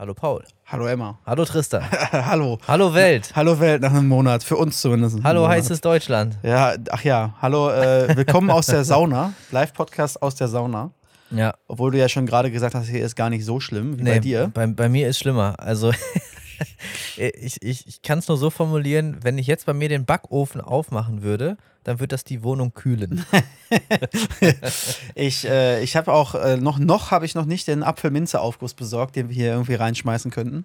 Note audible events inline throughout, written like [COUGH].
Hallo Paul. Hallo Emma. Hallo Tristan. [LAUGHS] Hallo. Hallo Welt. Hallo Welt nach einem Monat, für uns zumindest. Hallo heißes Deutschland. Ja, ach ja, hallo, äh, willkommen aus der Sauna. Live-Podcast aus der Sauna. Ja. Obwohl du ja schon gerade gesagt hast, hier ist gar nicht so schlimm wie bei dir. Bei, bei mir ist schlimmer. Also [LAUGHS] ich, ich, ich kann es nur so formulieren, wenn ich jetzt bei mir den Backofen aufmachen würde, dann wird das die Wohnung kühlen. [LAUGHS] ich äh, ich habe auch, äh, noch, noch habe ich noch nicht den Apfelminze-Aufguss besorgt, den wir hier irgendwie reinschmeißen könnten.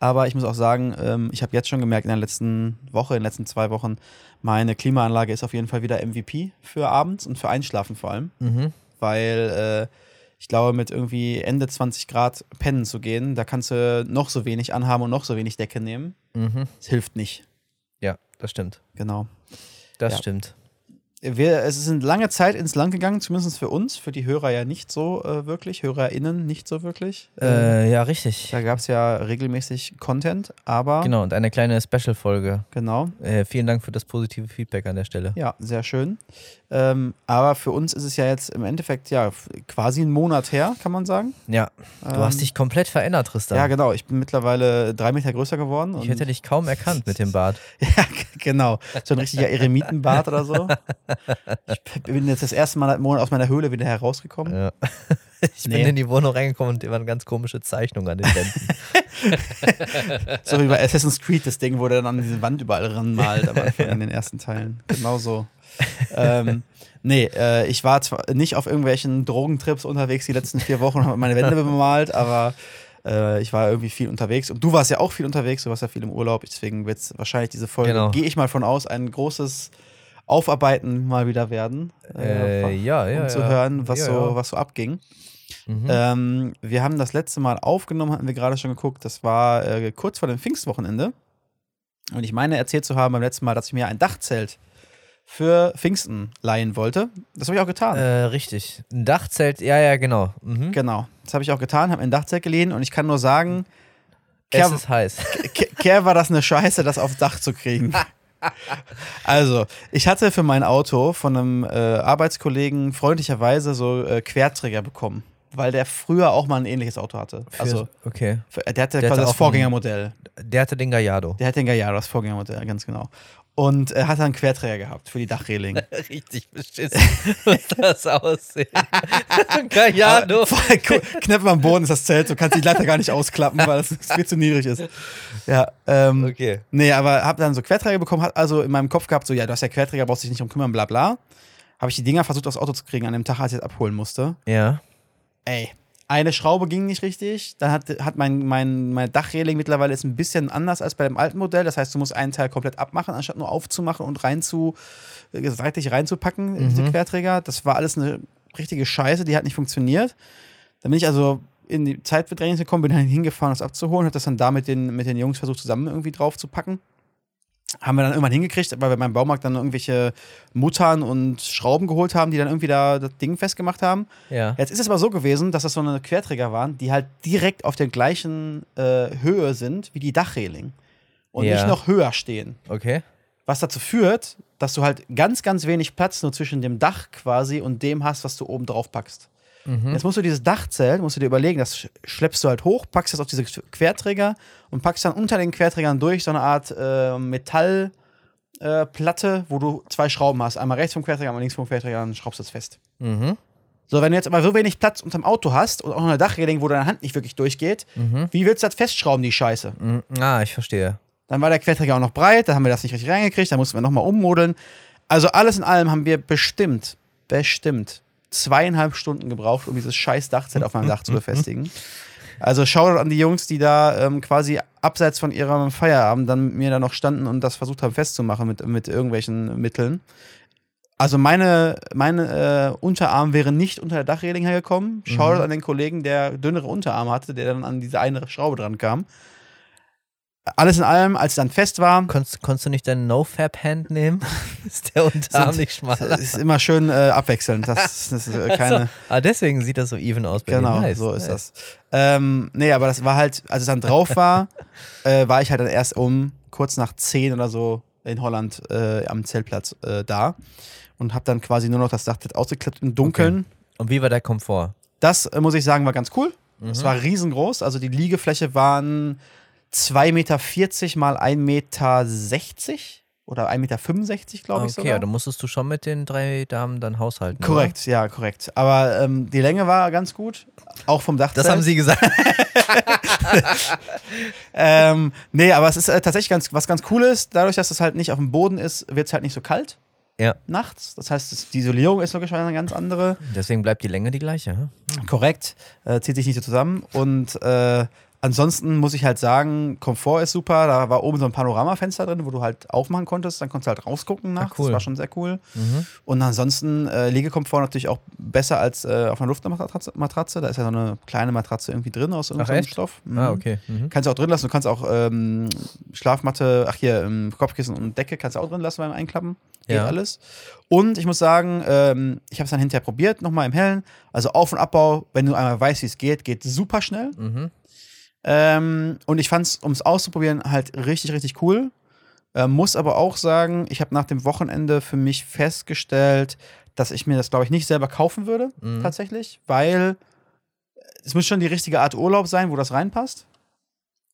Aber ich muss auch sagen, ähm, ich habe jetzt schon gemerkt in der letzten Woche, in den letzten zwei Wochen, meine Klimaanlage ist auf jeden Fall wieder MVP für abends und für Einschlafen vor allem. Mhm. Weil äh, ich glaube, mit irgendwie Ende 20 Grad pennen zu gehen, da kannst du noch so wenig anhaben und noch so wenig Decke nehmen. Mhm. Es hilft nicht. Ja, das stimmt. Genau. Das Ja. stimmt. Wir, es ist eine lange Zeit ins Land gegangen, zumindest für uns, für die Hörer ja nicht so äh, wirklich, HörerInnen nicht so wirklich. Äh, ja, richtig. Da gab es ja regelmäßig Content, aber Genau, und eine kleine Special-Folge. genau, Äh, vielen Dank für das positive Feedback an der Stelle. ja, sehr schön. Ähm, aber für uns ist es ja jetzt im Endeffekt ja quasi ein Monat her, kann man sagen. Ja, du Ähm, hast dich komplett verändert, Tristan. Ja, genau. Ich bin mittlerweile drei Meter größer geworden. ich hätte dich kaum erkannt mit dem Bart. [LAUGHS] Ja, genau. So ein richtiger Eremitenbart oder so. [LAUGHS] Ich bin jetzt das erste Mal aus meiner Höhle wieder herausgekommen. Ja. [LAUGHS] Ich bin Nee. in die Wohnung reingekommen und da waren ganz komische Zeichnungen an den Wänden. [LAUGHS] So wie bei Assassin's Creed, das Ding, wo der dann an diese Wand überall ranmalt, Anfang [LAUGHS] in den ersten Teilen. Genau so. ähm, nee, äh, ich war zwar nicht auf irgendwelchen Drogentrips unterwegs die letzten vier Wochen und habe meine Wände bemalt, aber äh, ich war irgendwie viel unterwegs. Und du warst ja auch viel unterwegs, du warst ja viel im Urlaub, deswegen wird es wahrscheinlich diese Folge, Genau. gehe ich mal von aus, ein großes Aufarbeiten mal wieder werden. Äh, ja, ja, Um zu ja. hören, was, Ja, so, ja. was so abging. Mhm. Ähm, wir haben das letzte Mal aufgenommen, hatten wir gerade schon geguckt. Das war äh, kurz vor dem Pfingstwochenende. Und ich meine, erzählt zu haben beim letzten Mal, dass ich mir ein Dachzelt für Pfingsten leihen wollte. Das habe ich auch getan. Äh, richtig. Ein Dachzelt, ja, ja, genau. Mhm. Genau. Das habe ich auch getan, habe mir ein Dachzelt geliehen und ich kann nur sagen, Es Kerl, ist heiß. Ke- Kerl war das eine Scheiße, das aufs Dach zu kriegen. [LAUGHS] Also, ich hatte für mein Auto von einem äh, Arbeitskollegen freundlicherweise so äh, Querträger bekommen, weil der früher auch mal ein ähnliches Auto hatte. Für- Also, okay. Für- Der hatte Der quasi hatte das Vorgängermodell. Der hatte den Gallardo. Der hat den Gallardo, das Vorgängermodell, ganz genau. Und er hat einen Querträger gehabt für die Dachreling. [LAUGHS] Richtig beschissen, muss das. [LAUGHS] Aber Voll cool. Knapp am Boden ist das Zelt, du kannst die Leiter gar nicht ausklappen, weil das viel zu niedrig ist. Ja, ähm, Okay. nee, aber hab dann so Querträger bekommen, hat also in meinem Kopf gehabt, so, ja, du hast ja Querträger, brauchst dich nicht drum kümmern, bla bla. Habe ich die Dinger versucht, aufs Auto zu kriegen, an dem Tag, als ich es abholen musste. Ja. Ey, eine Schraube ging nicht richtig. Dann hat, hat mein, mein, meine Dachreling mittlerweile ist ein bisschen anders als bei dem alten Modell. Das heißt, du musst einen Teil komplett abmachen, anstatt nur aufzumachen und rein zu, äh, seitlich reinzupacken, in diese Mhm. Querträger. Das war alles eine richtige Scheiße, die hat nicht funktioniert. Dann bin ich also in die Zeitbedrängnis gekommen, bin dann hingefahren, das abzuholen, habe das dann da mit den, mit den Jungs versucht, zusammen irgendwie drauf zu packen. Haben wir dann irgendwann hingekriegt, weil wir beim Baumarkt dann irgendwelche Muttern und Schrauben geholt haben, die dann irgendwie da das Ding festgemacht haben. Ja. Jetzt ist es aber so gewesen, dass das so eine Querträger waren, die halt direkt auf der gleichen äh, Höhe sind wie die Dachreling. Und Ja. nicht noch höher stehen. Okay. Was dazu führt, dass du halt ganz, ganz wenig Platz nur zwischen dem Dach quasi und dem hast, was du oben drauf packst. Mhm. Jetzt musst du dieses Dachzelt, musst du dir überlegen, das sch- schleppst du halt hoch, packst das auf diese Querträger und packst dann unter den Querträgern durch so eine Art äh, Metallplatte, äh, wo du zwei Schrauben hast. Einmal rechts vom Querträger, einmal links vom Querträger, dann schraubst du es fest. Mhm. So, wenn du jetzt aber so wenig Platz unterm Auto hast und auch noch eine Dachreling, wo deine Hand nicht wirklich durchgeht, Mhm. wie willst du das festschrauben, die Scheiße? Mhm. Ah, ich verstehe. Dann war der Querträger auch noch breit, dann haben wir das nicht richtig reingekriegt, dann mussten wir nochmal ummodeln. Also alles in allem haben wir bestimmt, bestimmt zweieinhalb Stunden gebraucht, um dieses scheiß Dachzelt auf meinem Dach zu befestigen. Also Shoutout an die Jungs, die da ähm, quasi abseits von ihrem Feierabend dann mit mir da noch standen und das versucht haben festzumachen mit, mit irgendwelchen Mitteln. Also meine, meine äh, Unterarm wäre nicht unter der Dachreling hergekommen. Shoutout an den Kollegen, der dünnere Unterarm hatte, der dann an diese eine Schraube dran kam. Alles in allem, als es dann fest war, Konntest, konntest du nicht deine No-Fab-Hand nehmen? [LAUGHS] ist der Unterarm Sind- nicht schmaler? Ist immer schön äh, abwechselnd. Das, das ist äh, [LAUGHS] keine. Ah, deswegen sieht das so even aus bei Genau. Nice, so ist nice. das. Ähm, nee, aber das war halt, als es dann drauf war, [LAUGHS] äh, war ich halt dann erst um kurz nach 10 oder so in Holland äh, am Zeltplatz äh, da und habe dann quasi nur noch das Dachzelt ausgeklappt im Dunkeln. Und wie war der Komfort? Das, muss ich sagen, war ganz cool. Es war riesengroß. Also die Liegefläche waren 2,40 Meter mal 1,60 Meter oder 1,65 Meter, glaube ich Okay, sogar. ja, dann musstest du schon mit den drei Damen dann haushalten. Korrekt, ja, korrekt. Aber ähm, die Länge war ganz gut. Auch vom Oder? Dachzelt. Das haben sie gesagt. [LAUGHS] Ähm, nee, aber es ist äh, tatsächlich ganz, was ganz cool ist. Dadurch, dass es halt nicht auf dem Boden ist, wird es halt nicht so kalt ja. nachts. Das heißt, die Isolierung ist logischerweise eine ganz andere. Deswegen bleibt die Länge die gleiche. hm? Korrekt. Äh, zieht sich nicht so zusammen. Und äh, ansonsten muss ich halt sagen, Komfort ist super. Da war oben so ein Panoramafenster drin, wo du halt aufmachen konntest. Dann konntest du halt rausgucken nachts. cool. Das war schon sehr cool. Mhm. Und ansonsten äh, Liegekomfort natürlich auch besser als äh, auf einer Luftmatratze. Matratze. Da ist ja so eine kleine Matratze irgendwie drin aus irgendeinem echt? Stoff. Mhm. Ah, okay. Mhm. Kannst du auch drin lassen. Du kannst auch ähm, Schlafmatte, ach hier, ähm, Kopfkissen und Decke kannst du auch drin lassen beim Einklappen. Geht Ja. alles. Und ich muss sagen, ähm, ich habe es dann hinterher probiert, nochmal im Hellen. Also Auf- und Abbau, wenn du einmal weißt, wie es geht, geht super schnell. Mhm. Ähm, und ich fand es, um es auszuprobieren, halt richtig, richtig cool. Ähm, muss aber auch sagen, ich habe nach dem Wochenende für mich festgestellt, dass ich mir das, glaube ich, nicht selber kaufen würde, Mhm. tatsächlich, weil es muss schon die richtige Art Urlaub sein, wo das reinpasst.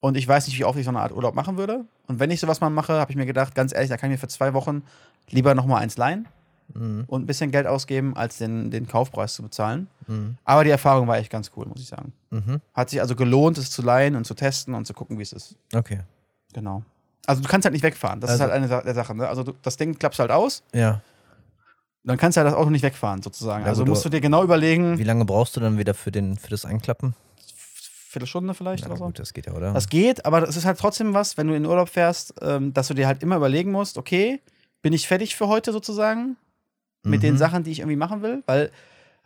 Und ich weiß nicht, wie oft ich so eine Art Urlaub machen würde. Und wenn ich sowas mal mache, habe ich mir gedacht, ganz ehrlich, da kann ich mir für zwei Wochen lieber nochmal eins leihen Mhm. und ein bisschen Geld ausgeben, als den, den Kaufpreis zu bezahlen. Mhm. Aber die Erfahrung war echt ganz cool, muss ich sagen. Mhm. Hat sich also gelohnt, es zu leihen und zu testen und zu gucken, wie es ist. Okay. Genau. Also du kannst halt nicht wegfahren. Das Also- ist halt eine der Sache. Ne? Also du, das Ding klappst halt aus, Ja. dann kannst du halt das Auto nicht wegfahren, sozusagen. Ja, also musst du- dir genau überlegen, Wie lange brauchst du dann wieder für, den, für das Einklappen? Viertelstunde vielleicht Ja, oder so. gut, das geht ja, oder? Das geht, aber das ist halt trotzdem was, wenn du in den Urlaub fährst, ähm, dass du dir halt immer überlegen musst, okay, bin ich fertig für heute sozusagen? Mit den Mhm. Sachen, die ich irgendwie machen will? Weil,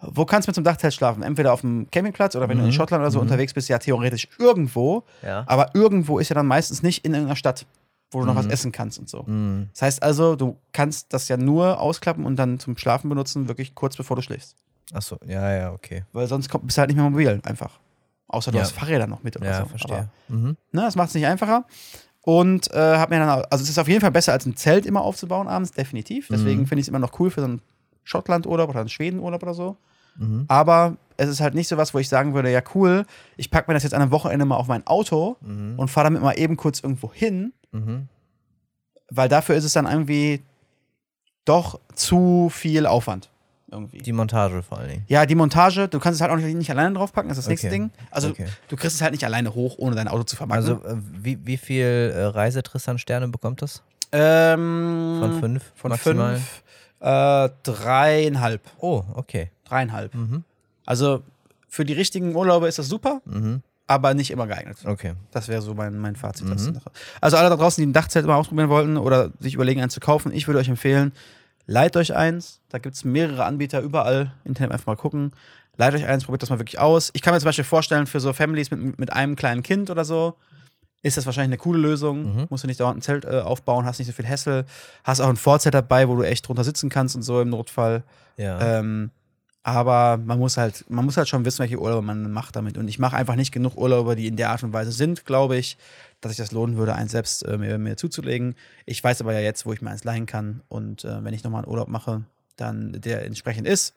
wo kannst du mit so einem Dachzelt schlafen? Entweder auf dem Campingplatz oder wenn du in Mhm. Schottland oder so Mhm. unterwegs bist, ja theoretisch irgendwo. Ja. Aber irgendwo ist ja dann meistens nicht in irgendeiner Stadt, wo du noch Mhm. was essen kannst und so. Mhm. Das heißt also, du kannst das ja nur ausklappen und dann zum Schlafen benutzen, wirklich kurz bevor du schläfst. Achso, ja, ja, okay. Weil sonst bist du halt nicht mehr mobil einfach. Außer du Ja. hast Fahrräder noch mit oder Ja, so. verstehe. Aber, Mhm. ne, das macht es nicht einfacher. Und äh, hab mir dann, auch- also es ist auf jeden Fall besser als ein Zelt immer aufzubauen abends, definitiv. Deswegen Mhm. finde ich es immer noch cool für so einen Schottland-Urlaub oder einen Schweden-Urlaub oder so. Mhm. Aber es ist halt nicht so was, wo ich sagen würde, ja cool, ich packe mir das jetzt an einem Wochenende mal auf mein Auto Mhm. und fahre damit mal eben kurz irgendwo hin, Mhm. weil dafür ist es dann irgendwie doch zu viel Aufwand. Irgendwie. Die Montage vor allen Dingen. ja, die Montage, du kannst es halt auch nicht, nicht alleine draufpacken, das ist das nächste Okay. Ding. Also Okay. du kriegst es halt nicht alleine hoch, ohne dein Auto zu vermarkten. Also, äh, wie, wie viel äh, Reisetristan-Sterne bekommt das? ähm, Von fünf? Von maximal? fünf. Äh, dreieinhalb. Oh, okay. Dreieinhalb. Mhm. Also für die richtigen Urlaube ist das super, Mhm. aber nicht immer geeignet. Okay. Das wäre so mein, mein Fazit. Mhm. dazu. Also alle da draußen, die ein Dachzelt mal ausprobieren wollten oder sich überlegen, eins zu kaufen, ich würde euch empfehlen, leiht euch eins. Da gibt es mehrere Anbieter überall. Internet einfach mal gucken. Leiht euch eins, probiert das mal wirklich aus. Ich kann mir zum Beispiel vorstellen, für so Families mit, mit einem kleinen Kind oder so, ist das wahrscheinlich eine coole Lösung. Mhm. Musst du nicht dauernd ein Zelt äh, aufbauen, hast nicht so viel Hassel, hast auch ein Vorzelt dabei, wo du echt drunter sitzen kannst und so im Notfall. Ja. Ähm, aber man muss halt, man muss halt schon wissen, welche Urlaube man macht damit. Und ich mache einfach nicht genug Urlaube, die in der Art und Weise sind, glaube ich, dass sich das lohnen würde, eins selbst äh, mir, mir zuzulegen. Ich weiß aber ja jetzt, wo ich mir eins leihen kann. Und äh, wenn ich nochmal einen Urlaub mache, dann der entsprechend ist,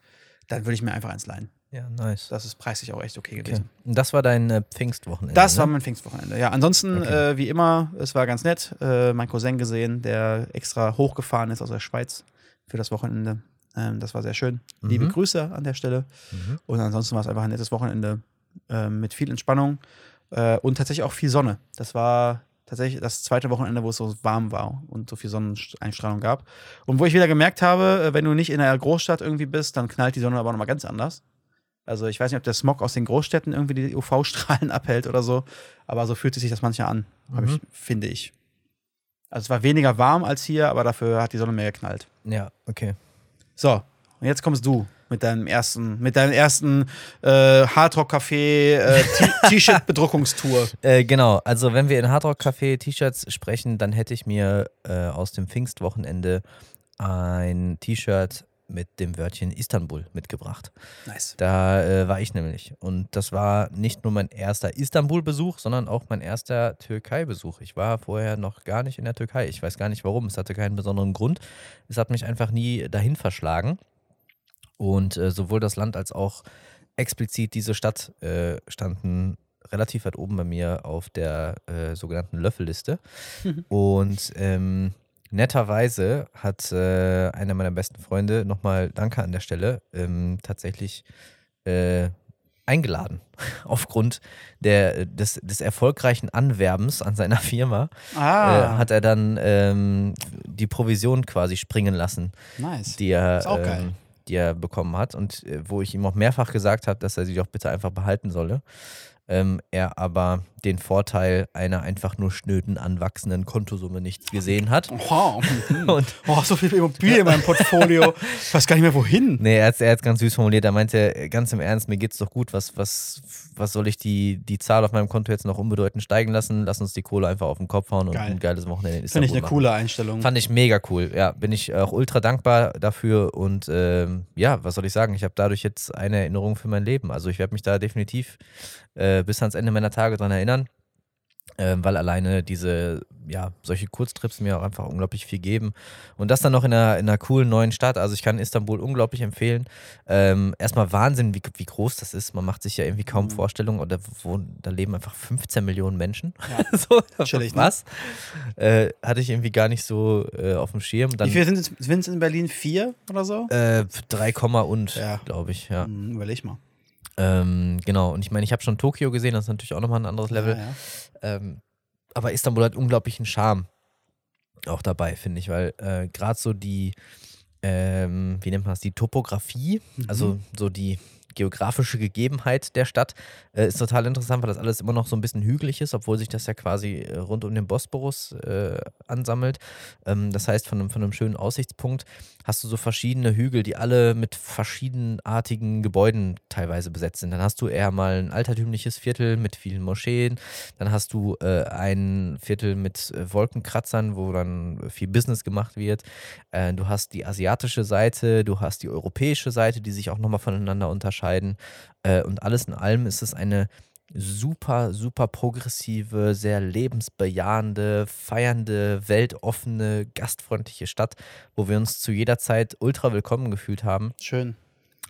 dann würde ich mir einfach eins leihen. ja, nice. Das ist preislich auch echt okay Okay. gewesen. Und das war dein äh, Pfingstwochenende. Das ne? war mein Pfingstwochenende. Ja, ansonsten, Okay. äh, wie immer, es war ganz nett. Äh, mein Cousin gesehen, der extra hochgefahren ist aus der Schweiz für das Wochenende. Ähm, das war sehr schön. Mhm. Liebe Grüße an der Stelle. Mhm. Und ansonsten war es einfach ein nettes Wochenende ähm, mit viel Entspannung äh, und tatsächlich auch viel Sonne. Das war tatsächlich das zweite Wochenende, wo es so warm war und so viel Sonneneinstrahlung gab. Und wo ich wieder gemerkt habe, äh, wenn du nicht in einer Großstadt irgendwie bist, dann knallt die Sonne aber nochmal ganz anders. Also ich weiß nicht, ob der Smog aus den Großstädten irgendwie die UV-Strahlen [LAUGHS] abhält oder so, aber so fühlt sich das manchmal an, Mhm. ich, finde ich. Also es war weniger warm als hier, aber dafür hat die Sonne mehr geknallt. Ja, okay. So, und jetzt kommst du mit deinem ersten, mit deinem ersten äh, Hardrock-Café äh, T- [LAUGHS] T-Shirt-Bedruckungstour. Äh, genau, also wenn wir in Hard Rock Café T-Shirts sprechen, dann hätte ich mir äh, aus dem Pfingstwochenende ein T-Shirt mit dem Wörtchen Istanbul mitgebracht. Nice. Da äh, war ich nämlich. Und das war nicht nur mein erster Istanbul-Besuch, sondern auch mein erster Türkei-Besuch. Ich war vorher noch gar nicht in der Türkei. Ich weiß gar nicht warum. Es hatte keinen besonderen Grund. Es hat mich einfach nie dahin verschlagen. Und äh, sowohl das Land als auch explizit diese Stadt äh, standen relativ weit oben bei mir auf der äh, sogenannten Löffelliste. [LAUGHS] Und ähm, netterweise hat äh, einer meiner besten Freunde, nochmal Danke an der Stelle, ähm, tatsächlich äh, eingeladen. [LAUGHS] Aufgrund der, des, des erfolgreichen Anwerbens an seiner [LAUGHS] Firma Ah, äh, hat er dann ähm, die Provision quasi springen lassen, nice. die er, ähm, die er bekommen hat und äh, wo ich ihm auch mehrfach gesagt habe, dass er sie doch bitte einfach behalten solle. Ähm, er aber den Vorteil einer einfach nur schnöden anwachsenden Kontosumme nicht gesehen hat. [LAUGHS] Wow. [LAUGHS] Und Oh, so viel Immobilie in meinem Portfolio. Ich weiß gar nicht mehr wohin. Nee, er hat es ganz süß formuliert. Er meinte, äh, ganz im Ernst, mir geht's doch gut. Was, was, was soll ich die, die Zahl auf meinem Konto jetzt noch unbedeutend steigen lassen? Lass uns die Kohle einfach auf den Kopf hauen und Geil. ein geiles Wochenende in Finde ich eine machen. coole Einstellung. Fand ich mega cool. Ja, bin ich auch ultra dankbar dafür. Und ähm, ja, was soll ich sagen? Ich habe dadurch jetzt eine Erinnerung für mein Leben. Also ich werde mich da definitiv äh, bis ans Ende meiner Tage dran erinnern. Ähm, weil alleine diese, ja, solche Kurztrips mir auch einfach unglaublich viel geben. Und das dann noch in einer, in einer coolen neuen Stadt. Also ich kann Istanbul unglaublich empfehlen. Ähm, erstmal Wahnsinn, wie, wie groß das ist. Man macht sich ja irgendwie kaum Mhm. Vorstellungen. Und da, wohnen- da leben einfach 15 Millionen Menschen. Ja. [LAUGHS] so, Chillig, ne? was? Äh, hatte ich irgendwie gar nicht so äh, auf dem Schirm. Dann, Wie viele sind es in Berlin? Vier oder so? Äh, 3, Komma und, Ja. glaube ich, ja. Hm, überleg mal. Ähm, genau, und ich meine, ich habe schon Tokio gesehen, das ist natürlich auch nochmal ein anderes Level. Ja, ja. Ähm, aber Istanbul hat unglaublichen Charme auch dabei, finde ich, weil äh, gerade so die, ähm, wie nennt man das, die Topografie, Mhm. also so die geografische Gegebenheit der Stadt äh, ist total interessant, weil das alles immer noch so ein bisschen hügelig ist, obwohl sich das ja quasi äh, rund um den Bosporus äh, ansammelt. Ähm, das heißt, von einem, von einem schönen Aussichtspunkt hast du so verschiedene Hügel, die alle mit verschiedenartigen Gebäuden teilweise besetzt sind. Dann hast du eher mal ein altertümliches Viertel mit vielen Moscheen, dann hast du äh, ein Viertel mit äh, Wolkenkratzern, wo dann viel Business gemacht wird. Äh, du hast die asiatische Seite, du hast die europäische Seite, die sich auch nochmal voneinander unterscheiden. Äh, und alles in allem ist es eine super, super progressive, sehr lebensbejahende, feiernde, weltoffene, gastfreundliche Stadt, wo wir uns zu jeder Zeit ultra willkommen gefühlt haben. Schön.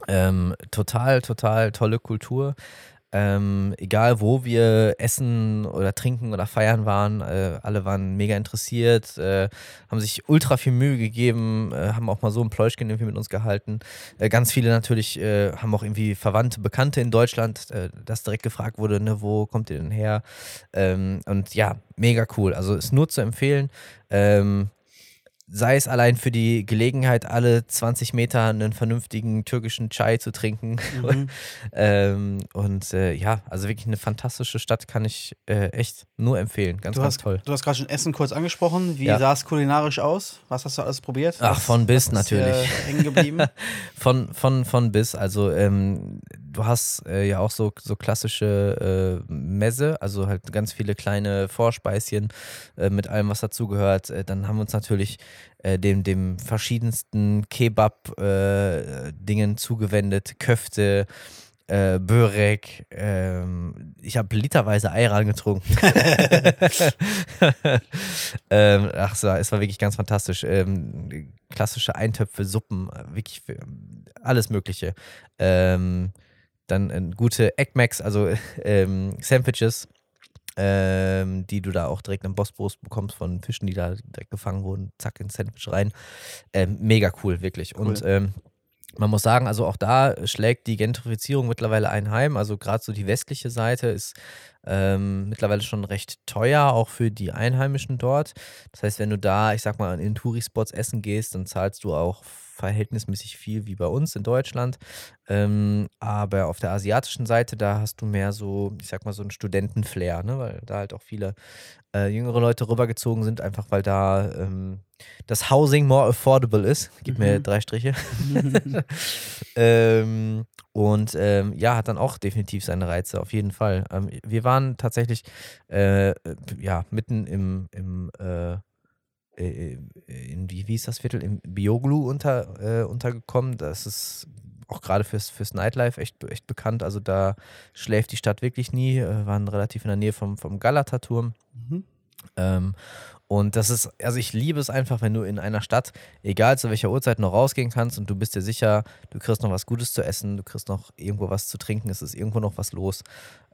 Ähm, total, total tolle Kultur. Ähm, egal wo wir essen oder trinken oder feiern waren, äh, alle waren mega interessiert, äh, haben sich ultra viel Mühe gegeben, äh, haben auch mal so ein Pläuschchen irgendwie mit uns gehalten. Äh, ganz viele natürlich äh, haben auch irgendwie Verwandte, Bekannte in Deutschland, äh, dass direkt gefragt wurde, ne, wo kommt ihr denn her? Ähm, und ja, mega cool. Also ist nur zu empfehlen. Ähm, sei es allein für die Gelegenheit, alle 20 Meter einen vernünftigen türkischen Chai zu trinken. Mhm. [LAUGHS] ähm, und äh, ja, also wirklich eine fantastische Stadt, kann ich äh, echt nur empfehlen. Ganz, Du ganz hast, toll. du hast gerade schon Essen kurz angesprochen. Wie Ja. sah es kulinarisch aus? Was hast du alles probiert? Ach, von bis ist natürlich. hängen geblieben. [LAUGHS] Von, von, von bis, also ähm, du hast äh, ja auch so, so klassische äh, Messe, also halt ganz viele kleine Vorspeischen äh, mit allem, was dazugehört. Äh, dann haben wir uns natürlich äh, dem, dem verschiedensten Kebab-Dingen zugewendet, Köfte, äh, Börek. Ähm, ich habe literweise Ayran getrunken. [LAUGHS] ähm, ach so, es war wirklich ganz fantastisch. Ähm, klassische Eintöpfe, Suppen, äh, wirklich für- alles Mögliche. Ähm, dann äh, gute Eggmacs, also [LAUGHS] ähm, Sandwiches, ähm, die du da auch direkt am Bosporus bekommst von Fischen, die da direkt gefangen wurden. Zack, ins Sandwich rein. Ähm, mega cool, wirklich. Cool. Und ähm, man muss sagen, also auch da schlägt die Gentrifizierung mittlerweile ein Heim. Also gerade so die westliche Seite ist ähm, mittlerweile schon recht teuer, auch für die Einheimischen dort. Das heißt, wenn du da, ich sag mal, in Tourispots essen gehst, dann zahlst du auch verhältnismäßig viel wie bei uns in Deutschland. Ähm, aber auf der asiatischen Seite, da hast du mehr so, ich sag mal, so einen Studentenflair, ne? weil da halt auch viele äh, jüngere Leute rübergezogen sind, einfach weil da ähm, das Housing more affordable ist. Gib mir Mhm. drei Striche. [LAUGHS] [LAUGHS] ähm, und ähm, ja, hat dann auch definitiv seine Reize, auf jeden Fall. Ähm, wir waren tatsächlich äh, ja, mitten im, im äh, äh, in, wie, wie ist das Viertel? Im Bioglu unter, äh, untergekommen. Das ist auch gerade fürs, fürs Nightlife echt, echt bekannt. Also da schläft die Stadt wirklich nie. Äh, waren relativ in der Nähe vom, vom Galata-Turm. Mhm. Ähm, und das ist, also ich liebe es einfach, wenn du in einer Stadt, egal zu welcher Uhrzeit, noch rausgehen kannst und du bist dir sicher, du kriegst noch was Gutes zu essen, du kriegst noch irgendwo was zu trinken, es ist irgendwo noch was los.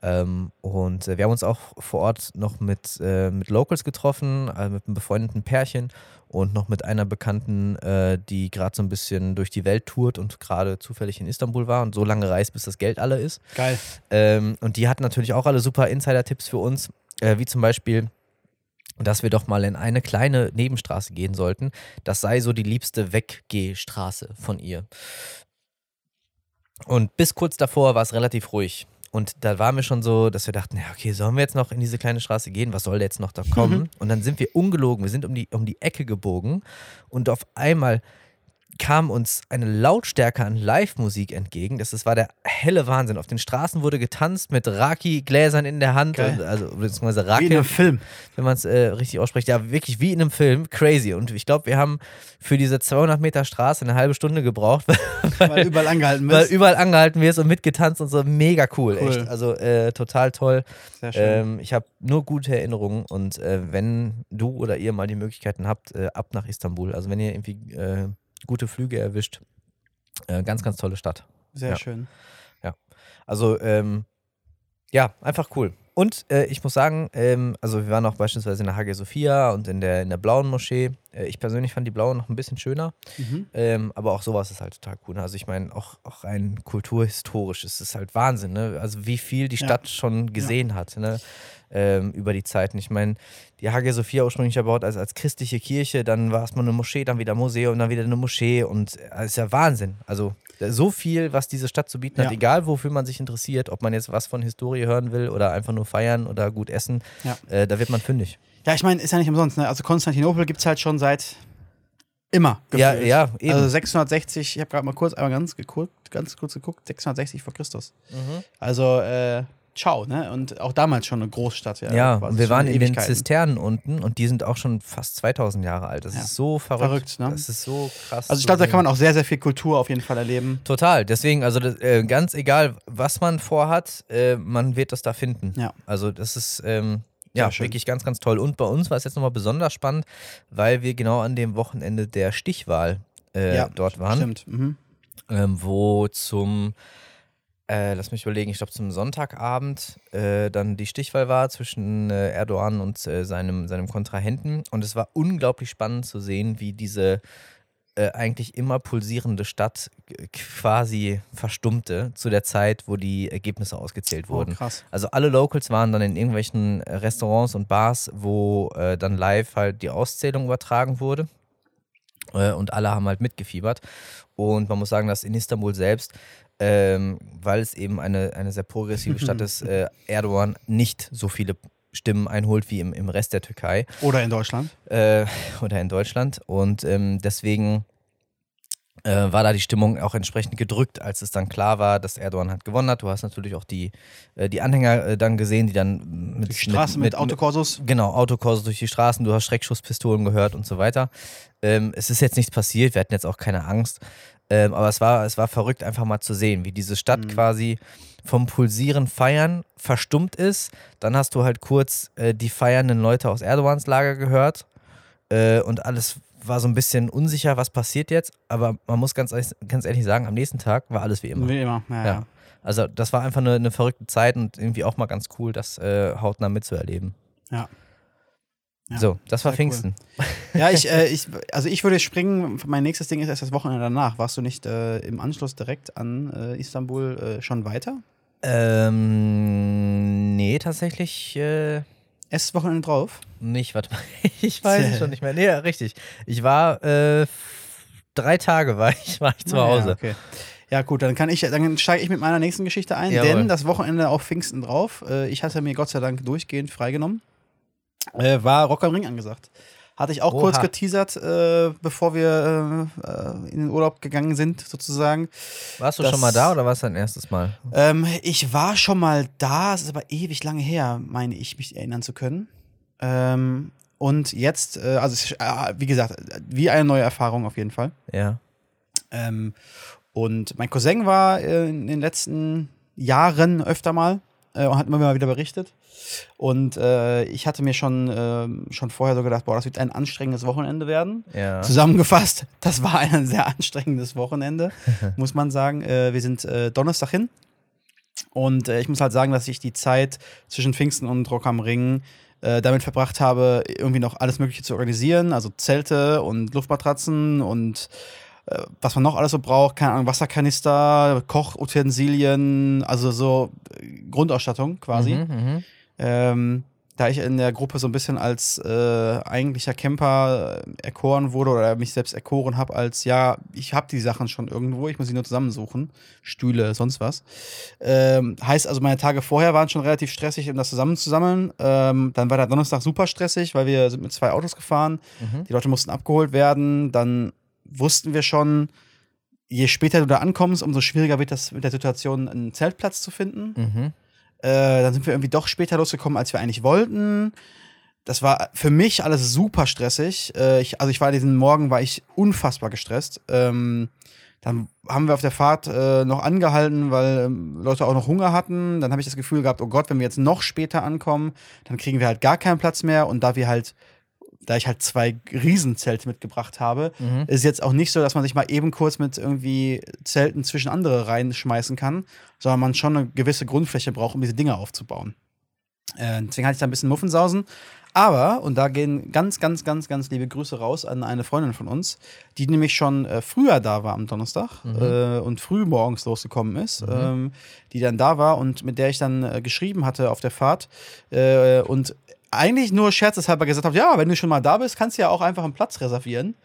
Ähm, und äh, wir haben uns auch vor Ort noch mit, äh, mit Locals getroffen, äh, mit einem befreundeten Pärchen und noch mit einer Bekannten, die gerade so ein bisschen durch die Welt tourt und gerade zufällig in Istanbul war und so lange reist, bis das Geld alle ist. Geil. Ähm, und die hatten natürlich auch alle super Insider-Tipps für uns, wie zum Beispiel, dass wir doch mal in eine kleine Nebenstraße gehen sollten. Das sei so die liebste Weggehstraße von ihr. Und bis kurz davor war es relativ ruhig. Und da waren wir schon so, dass wir dachten, ja, okay, sollen wir jetzt noch in diese kleine Straße gehen? Was soll jetzt noch da kommen? Mhm. Und dann sind wir ungelogen, wir sind um die, um die Ecke gebogen und auf einmal kam uns eine Lautstärke an Live-Musik entgegen. Das, das war der helle Wahnsinn. Auf den Straßen wurde getanzt mit Raki-Gläsern in der Hand. Und, also, beziehungsweise Wie in Raki, einem Film. wenn man es äh, richtig ausspricht. Ja, wirklich wie in einem Film. Crazy. Und ich glaube, wir haben für diese 200 Meter Straße eine halbe Stunde gebraucht, [LAUGHS] Weil du überall angehalten weil bist. überall angehalten wirst und mitgetanzt und so. Mega cool, Cool. echt. Also äh, total toll. Sehr schön. Ähm, ich habe nur gute Erinnerungen und äh, wenn du oder ihr mal die Möglichkeiten habt, äh, ab nach Istanbul. Also wenn ihr irgendwie äh, gute Flüge erwischt, äh, ganz, ganz tolle Stadt. Sehr ja. schön. Also ähm, ja, einfach cool. Und äh, ich muss sagen, ähm, also wir waren auch beispielsweise in der Hagia Sophia und in der, in der blauen Moschee. Äh, ich persönlich fand die blaue noch ein bisschen schöner. Mhm. Ähm, aber auch sowas ist halt total cool. ne? Also ich meine, auch, auch rein kulturhistorisch ist es halt Wahnsinn, ne? Also wie viel die Ja. Stadt schon gesehen hat, ne? Ähm, über die Zeiten. Ich meine, die Hagia Sophia ursprünglich erbaut als, als christliche Kirche, dann war es mal eine Moschee, dann wieder Museum, dann wieder eine Moschee und äh, das ist ja Wahnsinn. Also so viel, was diese Stadt zu bieten hat, Ja. egal wofür man sich interessiert, ob man jetzt was von Historie hören will oder einfach nur feiern oder gut essen, Ja. äh, da wird man fündig. Ja, ich meine, ist ja nicht umsonst. Ne? Also Konstantinopel gibt es halt schon seit immer. Ja, gefühlt. ja, eben. Also 660, ich habe gerade mal kurz einmal ganz, geguckt, ganz kurz geguckt, 660 vor Christus. Mhm. Also, äh, ciao, ne? Und auch damals schon eine Großstadt. Ja, Ja, und wir waren in den. Zisternen unten und die sind auch schon fast 2000 Jahre alt. Das Ja. ist so verrückt. Verrückt, ne? Das ist so krass. Also ich glaube, da kann man auch sehr, sehr viel Kultur auf jeden Fall erleben. Total, deswegen, also das, äh, ganz egal, was man vorhat, äh, man wird das da finden. Ja. Also das ist ähm, ja schön. wirklich ganz, ganz toll. Und bei uns war es jetzt nochmal besonders spannend, weil wir genau an dem Wochenende der Stichwahl äh, Ja, dort waren, Stimmt. Mhm. ähm, wo zum äh, lass mich überlegen, ich glaube zum Sonntagabend äh, dann die Stichwahl war zwischen äh, Erdogan und äh, seinem, seinem Kontrahenten. Und es war unglaublich spannend zu sehen, wie diese äh, eigentlich immer pulsierende Stadt äh, quasi verstummte zu der Zeit, wo die Ergebnisse ausgezählt Oh, wurden. krass. Also alle Locals waren dann in irgendwelchen äh, Restaurants und Bars, wo äh, dann live halt die Auszählung übertragen wurde. Äh, und alle haben halt mitgefiebert. Und man muss sagen, dass in Istanbul selbst, ähm, weil es eben eine, eine sehr progressive Stadt [LAUGHS] ist, äh, Erdogan nicht so viele Stimmen einholt wie im, im Rest der Türkei Oder in Deutschland. äh, oder in Deutschland. Und ähm, deswegen äh, war da die Stimmung auch entsprechend gedrückt, als es dann klar war, dass Erdogan hat gewonnen hat. Du hast natürlich auch die, äh, die Anhänger äh, dann gesehen, die dann mit Die Straße mit, Autokorsos. Genau, Autokurse durch die Straßen, du hast Schreckschusspistolen gehört und so weiter. Ähm, es ist jetzt nichts passiert, wir hatten jetzt auch keine Angst. Ähm, aber es war, es war verrückt, einfach mal zu sehen, wie diese Stadt Mhm. quasi vom Pulsieren feiern verstummt ist. Dann hast du halt kurz äh, die feiernden Leute aus Erdogans Lager gehört. Äh, und alles war so ein bisschen unsicher, was passiert jetzt. Aber man muss ganz, ehrlich- ganz ehrlich sagen, am nächsten Tag war alles wie immer. Wie immer. Ja, Ja. Also das war einfach eine, eine verrückte Zeit und irgendwie auch mal ganz cool, das äh, hautnah mitzuerleben. Ja. Ja, so, das war sehr cool. Pfingsten. Ja, ich, [LAUGHS] äh, ich, also ich würde springen, mein nächstes Ding ist erst das Wochenende danach. Warst du nicht äh, im Anschluss direkt an äh, Istanbul äh, schon weiter? Ähm, nee, tatsächlich äh, Erstes Wochenende drauf? nicht. Warte mal, [LAUGHS] ich weiß es schon [LAUGHS] nicht mehr. Nee, ja, richtig. Ich war äh, drei Tage war ich, war ich zu Ah, Hause. Ja, okay. ja, gut, dann kann ich, dann steige ich mit meiner nächsten Geschichte ein, Jawohl. denn das Wochenende auf Pfingsten drauf. Äh, ich hatte mir Gott sei Dank durchgehend freigenommen. Äh, war Rock am Ring angesagt. Hatte ich auch Oha. kurz geteasert, äh, bevor wir äh, äh, in den Urlaub gegangen sind, sozusagen. Warst du Das- schon mal da oder war es dein erstes Mal? Ähm, ich war schon mal da, es ist aber ewig lange her, meine ich, mich erinnern zu können. Ähm, und jetzt, äh, also äh, wie gesagt, wie eine neue Erfahrung auf jeden Fall. Ja. Ähm, und mein Cousin war äh, in den letzten Jahren öfter mal. Äh, und hat immer mal wieder berichtet. Und äh, ich hatte mir schon, äh, schon vorher so gedacht, boah, das wird ein anstrengendes Wochenende werden. Ja. Zusammengefasst, [LAUGHS] das war ein sehr anstrengendes Wochenende, [LAUGHS] muss man sagen. Äh, wir sind äh, Donnerstag hin. Und äh, ich muss halt sagen, dass ich die Zeit zwischen Pfingsten und Rock am Ring damit verbracht habe, irgendwie noch alles Mögliche zu organisieren. Also Zelte und Luftmatratzen und was man noch alles so braucht. Keine Ahnung, Wasserkanister, Kochutensilien, also so äh, Grundausstattung quasi. Mhm, mhm. Ähm, da ich in der Gruppe so ein bisschen als äh, eigentlicher Camper äh, erkoren wurde oder mich selbst erkoren habe als, ja, ich habe die Sachen schon irgendwo, ich muss sie nur zusammensuchen, Stühle, sonst was. Ähm, heißt also, meine Tage vorher waren schon relativ stressig, um das zusammenzusammeln. Ähm, dann war der Donnerstag super stressig, weil wir sind mit zwei Autos gefahren. Mhm. Die Leute mussten abgeholt werden. Dann wussten wir schon, je später du da ankommst, umso schwieriger wird das mit der Situation, einen Zeltplatz zu finden. Mhm. Äh, dann sind wir irgendwie doch später losgekommen, als wir eigentlich wollten. Das war für mich alles super stressig. Äh, ich, also ich war diesen Morgen war ich unfassbar gestresst. Ähm, dann haben wir auf der Fahrt äh, noch angehalten, weil ähm, Leute auch noch Hunger hatten. Dann habe ich das Gefühl gehabt, oh Gott, wenn wir jetzt noch später ankommen, dann kriegen wir halt gar keinen Platz mehr. Und da wir halt, da ich halt zwei Riesenzelte mitgebracht habe, Mhm. ist jetzt auch nicht so, dass man sich mal eben kurz mit irgendwie Zelten zwischen andere reinschmeißen kann, sondern man schon eine gewisse Grundfläche braucht, um diese Dinge aufzubauen. Äh, deswegen hatte ich da ein bisschen Muffensausen. Aber, und da gehen ganz, ganz, ganz, ganz liebe Grüße raus an eine Freundin von uns, die nämlich schon äh, früher da war am Donnerstag Mhm. äh, und früh morgens losgekommen ist, ähm, die dann da war und mit der ich dann äh, geschrieben hatte auf der Fahrt äh, und eigentlich nur scherzeshalber gesagt habe, ja, wenn du schon mal da bist, kannst du ja auch einfach einen Platz reservieren.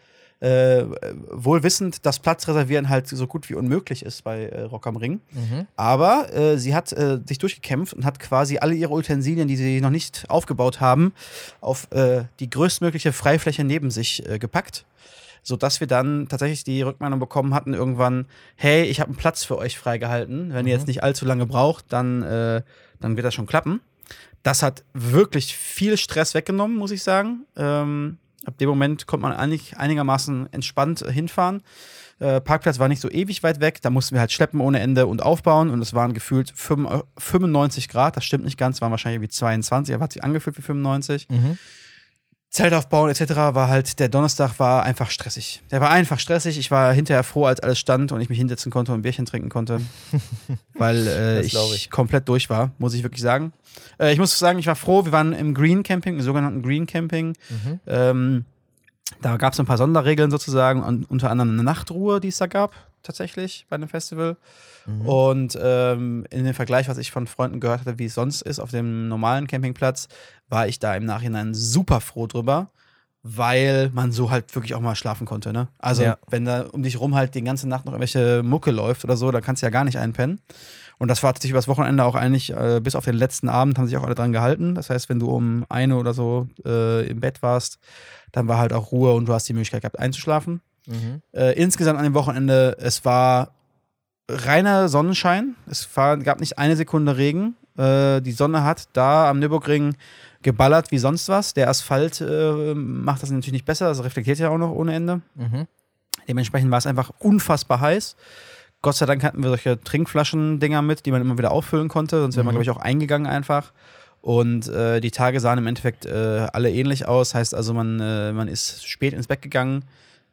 Äh, wohl wissend, dass Platz reservieren halt so gut wie unmöglich ist bei äh, Rock am Ring. Mhm. Aber äh, sie hat äh, sich durchgekämpft und hat quasi alle ihre Utensilien, die sie noch nicht aufgebaut haben, auf äh, die größtmögliche Freifläche neben sich äh, gepackt. Sodass wir dann tatsächlich die Rückmeldung bekommen hatten, irgendwann, hey, ich habe einen Platz für euch freigehalten. Wenn ihr jetzt nicht allzu lange braucht, dann, äh, dann wird das schon klappen. Das hat wirklich viel Stress weggenommen, muss ich sagen. Ähm, ab dem Moment konnte man eigentlich einigermaßen entspannt hinfahren. Äh, Parkplatz war nicht so ewig weit weg, da mussten wir halt schleppen ohne Ende und aufbauen und es waren gefühlt fünf- äh, 95 Grad, das stimmt nicht ganz, waren wahrscheinlich wie 22, aber hat sich angefühlt wie 95. Mhm. Zelt aufbauen etc. war halt, der Donnerstag war einfach stressig. Der war einfach stressig. Ich war hinterher froh, als alles stand und ich mich hinsetzen konnte und ein Bierchen trinken konnte. [LAUGHS] weil äh, ich, ich. komplett durch war, muss ich wirklich sagen. Äh, ich muss sagen, ich war froh, wir waren im Green Camping, im sogenannten Green Camping. Mhm. Ähm, da gab es ein paar Sonderregeln sozusagen und unter anderem eine Nachtruhe, die es da gab, tatsächlich bei dem Festival. Mhm. Und ähm, in dem Vergleich, was ich von Freunden gehört hatte, wie es sonst ist auf dem normalen Campingplatz, war ich da im Nachhinein super froh drüber, weil man so halt wirklich auch mal schlafen konnte. Ne? Also, Ja. wenn da um dich rum halt die ganze Nacht noch irgendwelche Mucke läuft oder so, dann kannst du ja gar nicht einpennen. Und das war tatsächlich übers Wochenende auch eigentlich, äh, bis auf den letzten Abend haben sich auch alle dran gehalten. Das heißt, wenn du um eine oder so äh, im Bett warst, dann war halt auch Ruhe und du hast die Möglichkeit gehabt einzuschlafen. Mhm. Äh, insgesamt an dem Wochenende, es war reiner Sonnenschein. Es war, gab nicht eine Sekunde Regen. Äh, die Sonne hat da am Nürburgring geballert wie sonst was. Der Asphalt äh, macht das natürlich nicht besser. Das reflektiert ja auch noch ohne Ende. Mhm. Dementsprechend war es einfach unfassbar heiß. Gott sei Dank hatten wir solche Trinkflaschen-Dinger mit, die man immer wieder auffüllen konnte. Sonst wäre man, Mhm. glaube ich, auch eingegangen einfach. Und äh, die Tage sahen im Endeffekt äh, alle ähnlich aus. Heißt also, man, man ist spät ins Bett gegangen,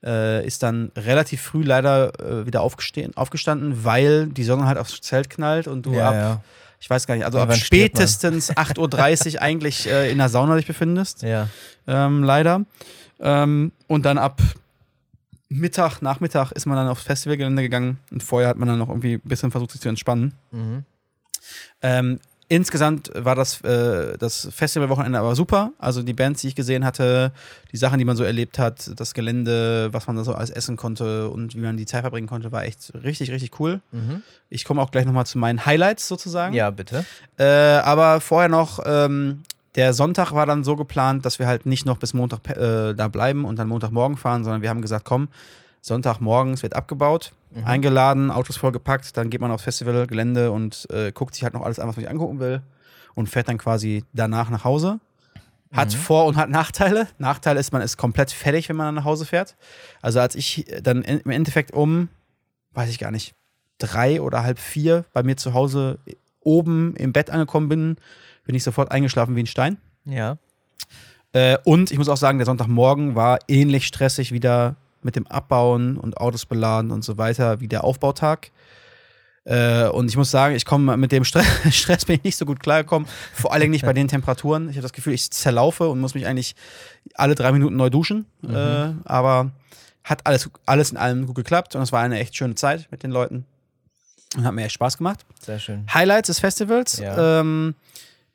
äh, ist dann relativ früh leider äh, wieder aufgestanden, weil die Sonne halt aufs Zelt knallt und du Ja, ab, ja. ich weiß gar nicht, also Ja, ab spätestens [LAUGHS] 8.30 Uhr eigentlich äh, in der Sauna dich befindest Ja. ähm, leider. Ähm, und dann ab Mittag, Nachmittag ist man dann aufs Festivalgelände gegangen und vorher hat man dann noch irgendwie ein bisschen versucht, sich zu entspannen. Mhm. Ähm, insgesamt war das, äh, das Festivalwochenende aber super. Also die Bands, die ich gesehen hatte, die Sachen, die man so erlebt hat, das Gelände, was man da so alles essen konnte und wie man die Zeit verbringen konnte, war echt richtig, richtig cool. Mhm. Ich komme auch gleich nochmal zu meinen Highlights sozusagen. Ja, bitte. Äh, aber vorher noch, ähm, der Sonntag war dann so geplant, dass wir halt nicht noch bis Montag äh, da bleiben und dann Montagmorgen fahren, sondern wir haben gesagt, komm, Sonntagmorgens wird abgebaut, Mhm. eingeladen, Autos vollgepackt, dann geht man aufs Festivalgelände und äh, guckt sich halt noch alles an, was man sich angucken will und fährt dann quasi danach nach Hause. Hat Mhm. Vor- und hat Nachteile. Nachteil ist, man ist komplett fertig, wenn man dann nach Hause fährt. Also als ich dann im Endeffekt um, weiß ich gar nicht, drei oder halb vier bei mir zu Hause oben im Bett angekommen bin, bin ich sofort eingeschlafen wie ein Stein. Ja. Äh, und ich muss auch sagen, der Sonntagmorgen war ähnlich stressig wieder mit dem Abbauen und Autos beladen und so weiter wie der Aufbautag. Äh, und ich muss sagen, ich komme mit dem Stress, [LAUGHS] Stress bin ich nicht so gut klargekommen. Vor allen Dingen nicht bei den Temperaturen. Ich habe das Gefühl, ich zerlaufe und muss mich eigentlich alle drei Minuten neu duschen. Mhm. Äh, aber hat alles, alles in allem gut geklappt und es war eine echt schöne Zeit mit den Leuten. Und hat mir echt Spaß gemacht. Sehr schön. Highlights des Festivals. Ja. Ähm,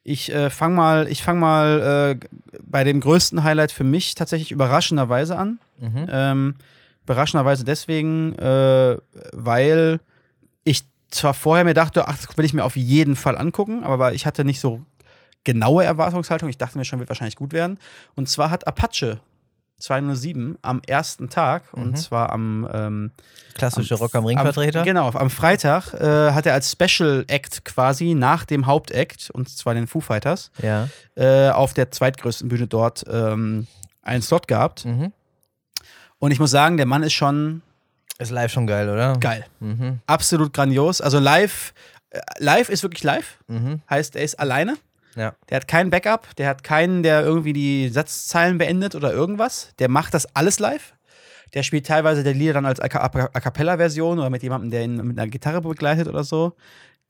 ich äh, fange mal, ich fang mal äh, bei dem größten Highlight für mich tatsächlich überraschenderweise an. Mhm. Ähm, überraschenderweise deswegen, äh, weil ich zwar vorher mir dachte, ach, das will ich mir auf jeden Fall angucken, aber ich hatte nicht so genaue Erwartungshaltung. Ich dachte mir schon, wird wahrscheinlich gut werden. Und zwar hat Apache 207 am ersten Tag, Mhm. und zwar am ähm, Klassische am- Rock am Ring-Vertreter. am, genau, am Freitag äh, hat er als Special Act quasi nach dem Hauptact, und zwar den Foo Fighters, Ja. äh, auf der zweitgrößten Bühne dort ähm, einen Slot gehabt. Mhm. Und ich muss sagen, der Mann ist schon Ist live schon geil, oder? geil. Mhm. Absolut grandios. Also live, äh, live ist wirklich live. Mhm. Heißt, er ist alleine. Ja. Der hat kein Backup, der hat keinen, der irgendwie die Satzzeilen beendet oder irgendwas. Der macht das alles live. Der spielt teilweise der Lieder dann als A A- A Cappella-Version oder mit jemandem, der ihn mit einer Gitarre begleitet oder so.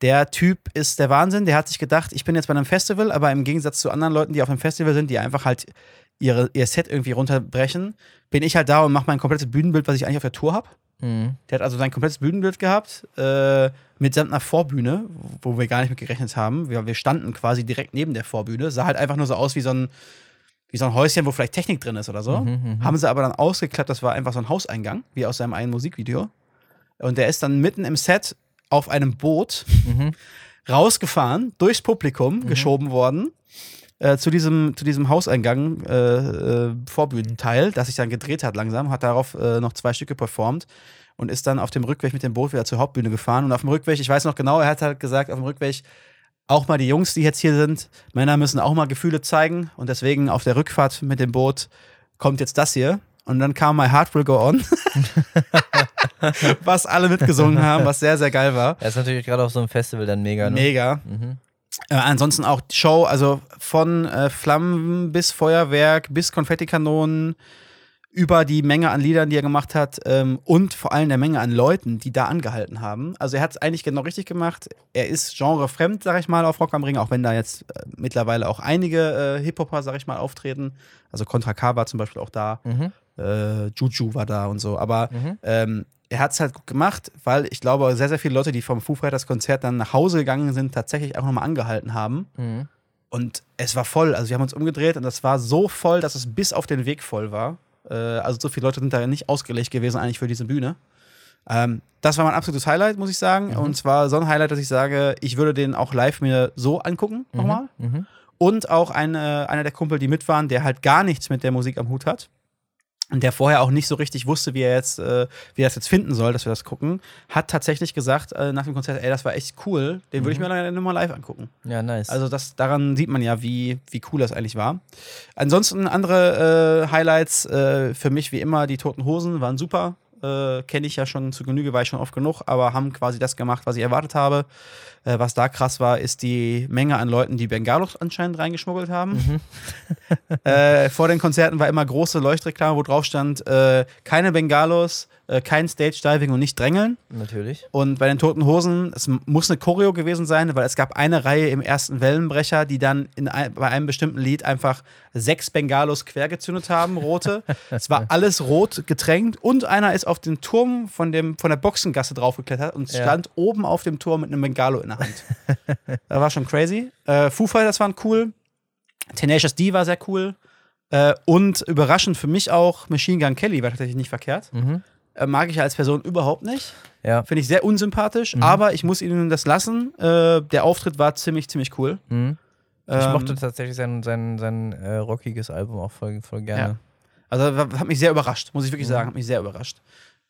Der Typ ist der Wahnsinn. Der hat sich gedacht, ich bin jetzt bei einem Festival, aber im Gegensatz zu anderen Leuten, die auf einem Festival sind, die einfach halt ihre, ihr Set irgendwie runterbrechen, bin ich halt da und mache mein komplettes Bühnenbild, was ich eigentlich auf der Tour habe. Mhm. Der hat also sein komplettes Bühnenbild gehabt, äh, mitsamt einer Vorbühne, wo wir gar nicht mit gerechnet haben. Wir, wir standen quasi direkt neben der Vorbühne. Sah halt einfach nur so aus wie so ein, wie so ein Häuschen, wo vielleicht Technik drin ist oder so. Mhm, mhm. Haben sie aber dann ausgeklappt, das war einfach so ein Hauseingang, wie aus seinem einen Musikvideo. Und der ist dann mitten im Set auf einem Boot Mhm. rausgefahren, durchs Publikum geschoben worden. Äh, zu, diesem, zu diesem Hauseingang, äh, äh, Vorbühnenteil, das sich dann gedreht hat langsam, hat darauf äh, noch zwei Stücke performt und ist dann auf dem Rückweg mit dem Boot wieder zur Hauptbühne gefahren. Und auf dem Rückweg, ich weiß noch genau, er hat halt gesagt, auf dem Rückweg, auch mal die Jungs, die jetzt hier sind, Männer müssen auch mal Gefühle zeigen. Und deswegen auf der Rückfahrt mit dem Boot kommt jetzt das hier. Und dann kam My Heart Will Go On, [LAUGHS] was alle mitgesungen haben, was sehr, sehr geil war. Er ist natürlich gerade auf so einem Festival dann mega, ne? Mega. Mhm. Äh, ansonsten auch die Show, also von äh, Flammen bis Feuerwerk bis Konfettikanonen über die Menge an Liedern, die er gemacht hat ähm, und vor allem der Menge an Leuten, die da angehalten haben. Also er hat es eigentlich genau richtig gemacht. Er ist genrefremd, sag ich mal, auf Rock am Ring, auch wenn da jetzt äh, mittlerweile auch einige äh, Hip-Hopper, sag ich mal, auftreten. Also Contra K war zum Beispiel auch da, Mhm. äh, Juju war da und so. Aber Mhm. ähm, er hat es halt gut gemacht, weil ich glaube, sehr, sehr viele Leute, die vom Foo Fighters Konzert dann nach Hause gegangen sind, tatsächlich auch nochmal angehalten haben. Mhm. Und es war voll. Also wir haben uns umgedreht und das war so voll, dass es bis auf den Weg voll war. Äh, also so viele Leute sind da nicht ausgelegt gewesen eigentlich für diese Bühne. Ähm, das war mein absolutes Highlight, muss ich sagen. Mhm. Und zwar so ein Highlight, dass ich sage, ich würde den auch live mir so angucken nochmal. Mhm. Und auch eine, einer der Kumpel, die mit waren, der halt gar nichts mit der Musik am Hut hat. Und der vorher auch nicht so richtig wusste, wie er jetzt, äh, wie er das jetzt finden soll, dass wir das gucken, hat tatsächlich gesagt äh, nach dem Konzert, ey, das war echt cool, den würde ich mir dann nochmal live angucken. Ja, nice. Also das, daran sieht man ja, wie, wie cool das eigentlich war. Ansonsten andere äh, Highlights äh, für mich wie immer, die Toten Hosen waren super. Äh, Kenne ich ja schon zu Genüge, war ich schon oft genug, aber haben quasi das gemacht, was ich erwartet habe. Äh, was da krass war, ist die Menge an Leuten, die Bengalos anscheinend reingeschmuggelt haben. [LAUGHS] äh, vor den Konzerten war immer große Leuchtreklame, wo drauf stand, äh, keine Bengalos, äh, kein Stage-Diving und nicht drängeln. Natürlich. Und bei den Toten Hosen, es muss eine Choreo gewesen sein, weil es gab eine Reihe im ersten Wellenbrecher, die dann in ein, bei einem bestimmten Lied einfach sechs Bengalos quergezündet haben, rote. [LAUGHS] es war alles rot getränkt und einer ist auf den Turm von, dem, von der Boxengasse draufgeklettert und Ja. stand oben auf dem Turm mit einem Bengalo in der Hand. [LAUGHS] das war schon crazy. Äh, Foo Fighters waren cool. Tenacious D war sehr cool. Äh, und überraschend für mich auch, Machine Gun Kelly war tatsächlich nicht verkehrt. Mhm. Äh, mag ich als Person überhaupt nicht. Ja. Finde ich sehr unsympathisch, aber ich muss ihnen das lassen. Äh, der Auftritt war ziemlich, ziemlich cool. Mhm. Ich Ähm, mochte tatsächlich sein, sein, sein äh, rockiges Album auch voll, voll gerne. Also wa- hat mich sehr überrascht, muss ich wirklich sagen, hat mich sehr überrascht.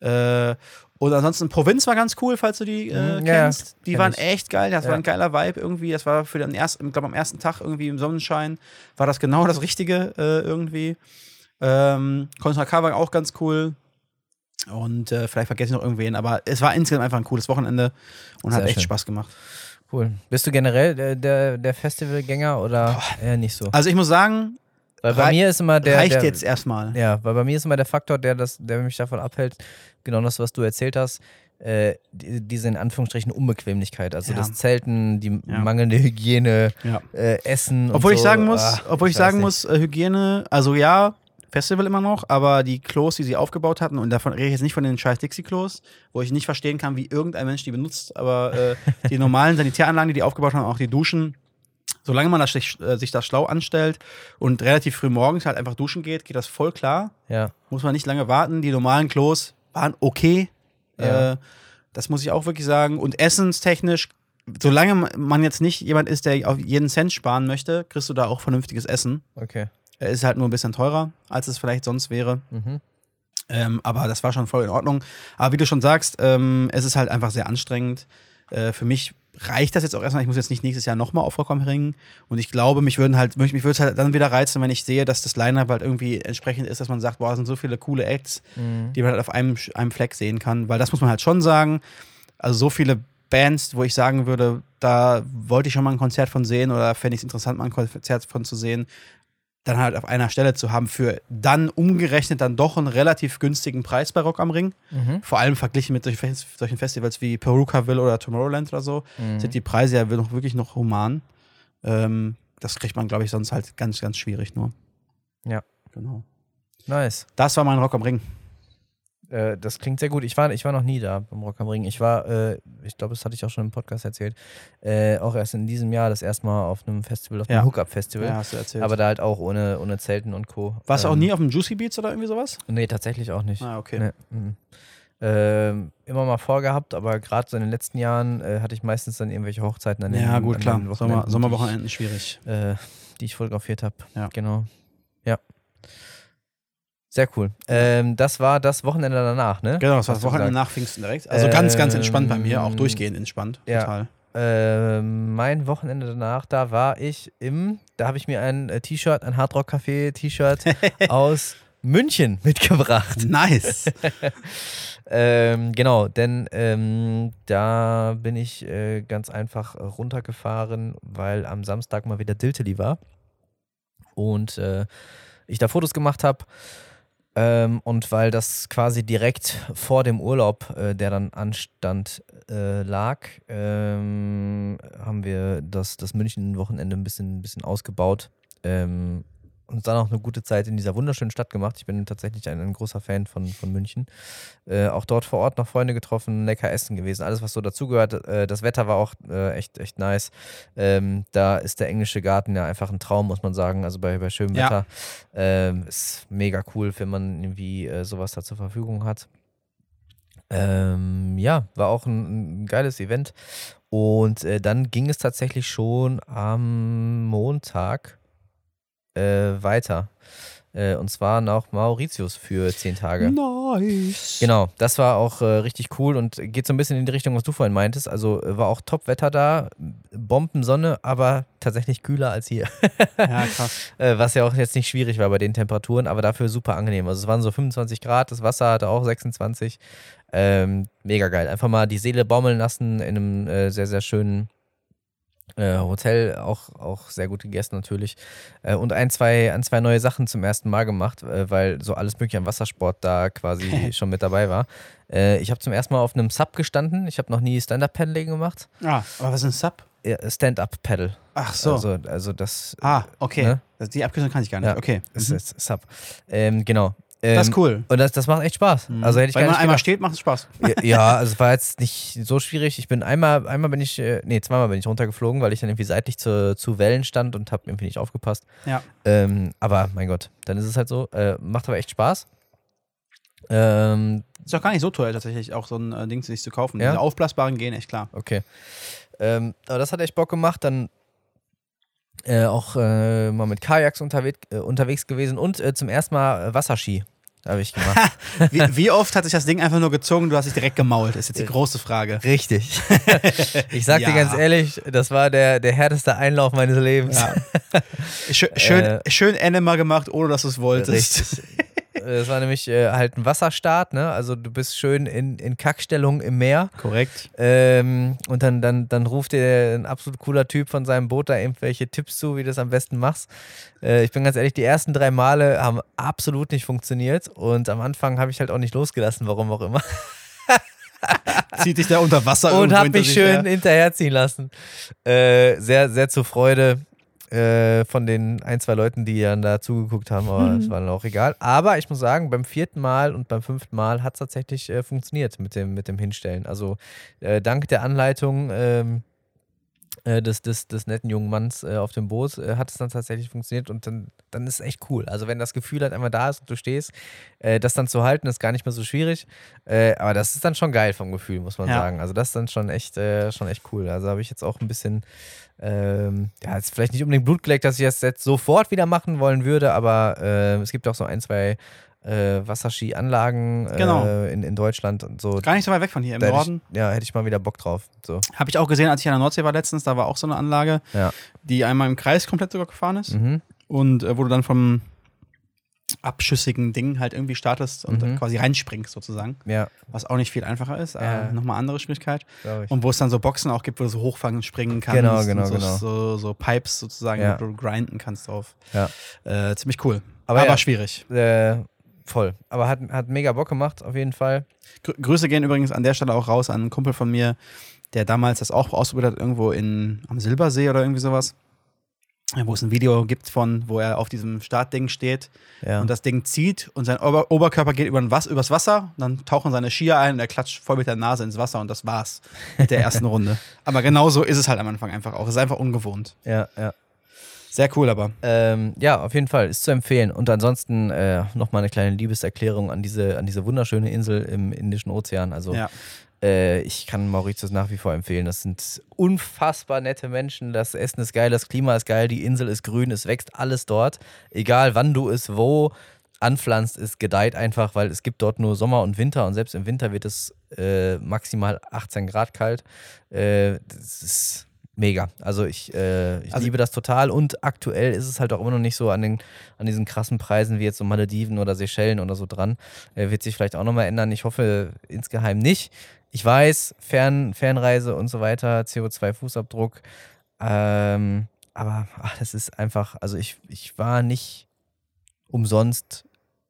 Äh, und ansonsten Provinz war ganz cool, falls du die äh, Mhm, ja, kennst. die kenn waren ich. echt geil, das Ja. war ein geiler Vibe irgendwie. Das war für den ersten, ich glaube am ersten Tag irgendwie im Sonnenschein war das genau das Richtige äh, irgendwie. Ähm, Contra K war auch ganz cool. Und äh, vielleicht vergesse ich noch irgendwen, aber es war insgesamt einfach ein cooles Wochenende und hat Sehr echt schön. Spaß gemacht. Cool. Bist du generell der, der, der Festivalgänger oder eher nicht so? Also ich muss sagen, Weil bei mir ist immer der. reicht der, jetzt erstmal. Ja, weil bei mir ist immer der Faktor, der, das, der mich davon abhält, genau das, was du erzählt hast, äh, die, diese in Anführungsstrichen Unbequemlichkeit. Also Ja. das Zelten, die Ja. mangelnde Hygiene, Ja. äh, Essen. Obwohl und ich so. sagen muss, Ah, obwohl ich weiß sagen nicht. muss, äh, Hygiene, also ja, Festival immer noch, aber die Klos, die sie aufgebaut hatten, und davon rede ich jetzt nicht von den scheiß Dixie-Klos, wo ich nicht verstehen kann, wie irgendein Mensch die benutzt, aber äh, [LAUGHS] die normalen Sanitäranlagen, die die aufgebaut haben, auch die Duschen, solange man das, sich, äh, sich das schlau anstellt und relativ früh morgens halt einfach duschen geht, geht das voll klar. Ja, Muss man nicht lange warten. Die normalen Klos waren okay. Ja. Äh, das muss ich auch wirklich sagen. Und essenstechnisch, solange man jetzt nicht jemand ist, der auf jeden Cent sparen möchte, kriegst du da auch vernünftiges Essen. okay. Er ist halt nur ein bisschen teurer, als es vielleicht sonst wäre. Mhm. Ähm, aber das war schon voll in Ordnung. Aber wie du schon sagst, ähm, es ist halt einfach sehr anstrengend. Äh, für mich reicht das jetzt auch erstmal. Ich muss jetzt nicht nächstes Jahr nochmal auf Rock am Ring. Und ich glaube, mich würden halt, mich, mich würde es halt dann wieder reizen, wenn ich sehe, dass das Line-Up halt irgendwie entsprechend ist, dass man sagt, boah, es sind so viele coole Acts, Mhm. die man halt auf einem, einem Fleck sehen kann. Weil das muss man halt schon sagen. Also so viele Bands, wo ich sagen würde, da wollte ich schon mal ein Konzert von sehen oder fände ich es interessant, mal ein Konzert von zu sehen, dann halt auf einer Stelle zu haben für dann umgerechnet dann doch einen relativ günstigen Preis bei Rock am Ring. Mhm. Vor allem verglichen mit solchen Fes- solchen Festivals wie Perukaville oder Tomorrowland oder so, Mhm. sind die Preise ja noch, wirklich noch human. Ähm, das kriegt man, glaube ich, sonst halt ganz, ganz schwierig nur. Ja. Genau. Nice. Das war mein Rock am Ring. Äh, das klingt sehr gut. Ich war, ich war noch nie da beim Rock am Ring. Ich war, äh, ich glaube, das hatte ich auch schon im Podcast erzählt, äh, auch erst in diesem Jahr das erste Mal auf einem Festival, auf einem Ja. Hookup-Festival. Ja, hast du erzählt. Aber da halt auch ohne, ohne Zelten und Co. Warst du auch Ähm, nie auf dem Juicy Beats oder irgendwie sowas? Nee, tatsächlich auch nicht. Ah, okay. Nee, ähm, immer mal vorgehabt, aber gerade so in den letzten Jahren äh, hatte ich meistens dann irgendwelche Hochzeiten an den Ja, gut, klar. Sommer, Wochenenden, Sommerwochenenden schwierig. Die ich, äh, die ich fotografiert habe. Ja. Genau. Ja. Sehr cool. Ähm, das war das Wochenende danach, ne? Genau, das war das Wochenende gesagt. nach Pfingsten direkt. Also ganz, ganz entspannt bei mir, auch Ähm, durchgehend entspannt. ja. Total. Ähm, mein Wochenende danach, da war ich im, da habe ich mir ein äh, T-Shirt, ein Hardrock Café T-Shirt [LAUGHS] aus München [LAUGHS] mitgebracht. Nice. [LAUGHS] Ähm, genau, denn ähm, da bin ich äh, ganz einfach runtergefahren, weil am Samstag mal wieder Dilteli war und äh, ich da Fotos gemacht habe. Ähm, und weil das quasi direkt vor dem Urlaub, äh, der dann anstand, äh, lag, ähm, haben wir das, das München-Wochenende ein bisschen, ein bisschen ausgebaut. Ähm, und dann auch eine gute Zeit in dieser wunderschönen Stadt gemacht. Ich bin tatsächlich ein, ein großer Fan von, von München. Äh, auch dort vor Ort noch Freunde getroffen, lecker essen gewesen, alles, was so dazugehört. Äh, das Wetter war auch äh, echt, echt nice. Ähm, da ist der englische Garten ja einfach ein Traum, muss man sagen. Also bei, bei schönem Ja. Wetter. Ähm, ist mega cool, wenn man irgendwie äh, sowas da zur Verfügung hat. Ähm, ja, war auch ein, ein geiles Event. Und äh, dann ging es tatsächlich schon am Montag äh, weiter. Äh, und zwar nach Mauritius für zehn Tage. Nice. Genau, das war auch äh, richtig cool und geht so ein bisschen in die Richtung, was du vorhin meintest. Also äh, war auch Top-Wetter da, Bombensonne, aber tatsächlich kühler als hier. Ja, krass. [LAUGHS] Äh, was ja auch jetzt nicht schwierig war bei den Temperaturen, aber dafür super angenehm. Also es waren so 25 Grad, das Wasser hatte auch 26. Ähm, mega geil. Einfach mal die Seele baumeln lassen in einem sehr, sehr schönen äh, Hotel. Auch, auch sehr gut gegessen natürlich. Äh, und ein zwei, ein, zwei neue Sachen zum ersten Mal gemacht, äh, weil so alles mögliche am Wassersport da quasi [LAUGHS] schon mit dabei war. Äh, ich habe zum ersten Mal auf einem Sub gestanden. Ich habe noch nie Stand-Up-Paddling gemacht. Ah, aber was ist ein Sub? Ja, Stand-Up-Paddle. Ach so. Also, also das ah, okay. Ne? Die Abkürzung kann ich gar nicht. Ja. Okay. ist, Mhm. ist Sub. Ähm, genau. Ähm, Das ist cool. Und das, das macht echt Spaß. Mhm. Also hätte ich Weil man einmal gedacht. steht, macht es Spaß. Ja, [LAUGHS] ja, also es war jetzt nicht so schwierig. Ich bin einmal, einmal bin ich, äh, nee, zweimal bin ich runtergeflogen, weil ich dann irgendwie seitlich zu, zu Wellen stand und habe irgendwie nicht aufgepasst. Ja. Ähm, aber mein Gott, dann ist es halt so. Äh, macht aber echt Spaß. Ähm, Ist auch gar nicht so teuer tatsächlich, auch so ein äh, Ding sich zu kaufen. Ja? Diese aufblasbaren gehen echt klar. okay. Ähm, aber das hat echt Bock gemacht. Dann äh, auch äh, mal mit Kajaks unterwegs, äh, unterwegs gewesen und äh, zum ersten Mal Wasserski habe ich gemacht. [LAUGHS] Wie, wie oft hat sich das Ding einfach nur gezogen, du hast dich direkt gemault? Ist jetzt die große Frage. Richtig. [LAUGHS] ich sag Ja. dir ganz ehrlich, das war der, der härteste Einlauf meines Lebens. Ja. Schön, schön, [LAUGHS] Äh, schön Enema gemacht, ohne dass du es wolltest. Richtig. Es war nämlich äh, halt ein Wasserstart, ne? Also du bist schön in, in Kackstellung im Meer. Korrekt. Ähm, und dann, dann, dann ruft dir ein absolut cooler Typ von seinem Boot da irgendwelche Tipps zu, wie du das am besten machst. Äh, ich bin ganz ehrlich, die ersten drei Male haben absolut nicht funktioniert. Und am Anfang habe ich halt auch nicht losgelassen, warum auch immer. [LAUGHS] Zieht dich da unter Wasser und hinter mich schön her. hinterherziehen lassen. Äh, sehr, sehr zur Freude äh, von den ein, zwei Leuten, die dann da zugeguckt haben, aber Mhm. es war dann auch egal. Aber ich muss sagen, beim vierten Mal und beim fünften Mal hat es tatsächlich äh, funktioniert mit dem, mit dem Hinstellen. Also äh, dank der Anleitung ähm, äh, des, des, des netten jungen Manns äh, auf dem Boot äh, hat es dann tatsächlich funktioniert und dann, dann ist es echt cool. Also wenn das Gefühl halt einmal da ist und du stehst, äh, das dann zu halten, ist gar nicht mehr so schwierig. Äh, aber das ist dann schon geil vom Gefühl, muss man Ja. sagen. Also das ist dann schon echt, äh, schon echt cool. Also habe ich jetzt auch ein bisschen, ähm, ja, jetzt vielleicht nicht unbedingt Blut geleckt, dass ich das jetzt sofort wieder machen wollen würde, aber äh, es gibt auch so ein, zwei äh, Wasserski-Anlagen äh, Genau. in, in Deutschland und so. Gar nicht so weit weg von hier im Da hätte Norden. Ich, ja, hätte ich mal wieder Bock drauf. So. Habe ich auch gesehen, als ich an der Nordsee war letztens. Da war auch so eine Anlage, Ja. die einmal im Kreis komplett sogar gefahren ist. Mhm. Und äh, wo du dann vom abschüssigen Ding halt irgendwie startest und Mhm. quasi reinspringst sozusagen. Ja, Was auch nicht viel einfacher ist. Ja. Äh, Nochmal andere Schwierigkeit. Und wo es dann so Boxen auch gibt, wo du so hochfangen und springen kannst. Genau, genau, und so, genau. So, so Pipes sozusagen, Ja. wo du grinden kannst drauf. Ja. Äh, ziemlich cool. Aber Aber, ja. schwierig. Äh, voll. Aber hat, hat mega Bock gemacht, auf jeden Fall. Grü Grüße gehen übrigens an der Stelle auch raus an einen Kumpel von mir, der damals das auch ausprobiert hat, irgendwo in, am Silbersee oder irgendwie sowas. Wo es ein Video gibt von, wo er auf diesem Startding steht Ja. und das Ding zieht und sein Ober Oberkörper geht über Was übers Wasser, dann tauchen seine Skier ein und er klatscht voll mit der Nase ins Wasser und das war's mit der ersten [LAUGHS] Runde. Aber genau so ist es halt am Anfang einfach auch. Es ist einfach ungewohnt. ja, ja. Sehr cool, aber. Ähm, ja, auf jeden Fall, ist zu empfehlen. Und ansonsten äh, nochmal eine kleine Liebeserklärung an diese, an diese wunderschöne Insel im Indischen Ozean. Also Ja. äh, ich kann Mauritius nach wie vor empfehlen. Das sind unfassbar nette Menschen. Das Essen ist geil, das Klima ist geil, die Insel ist grün, es wächst alles dort. Egal wann du es wo anpflanzt, es gedeiht einfach, weil es gibt dort nur Sommer und Winter und selbst im Winter wird es äh, maximal 18 Grad kalt. Äh, das ist mega. Also ich, äh, ich Also- liebe das total und aktuell ist es halt auch immer noch nicht so an, den, an diesen krassen Preisen wie jetzt so Malediven oder Seychellen oder so dran. Äh, wird sich vielleicht auch nochmal ändern. Ich hoffe insgeheim nicht. Ich weiß, Fern, Fernreise und so weiter, CO2-Fußabdruck. Ähm, aber ach, das ist einfach, also ich, ich war nicht umsonst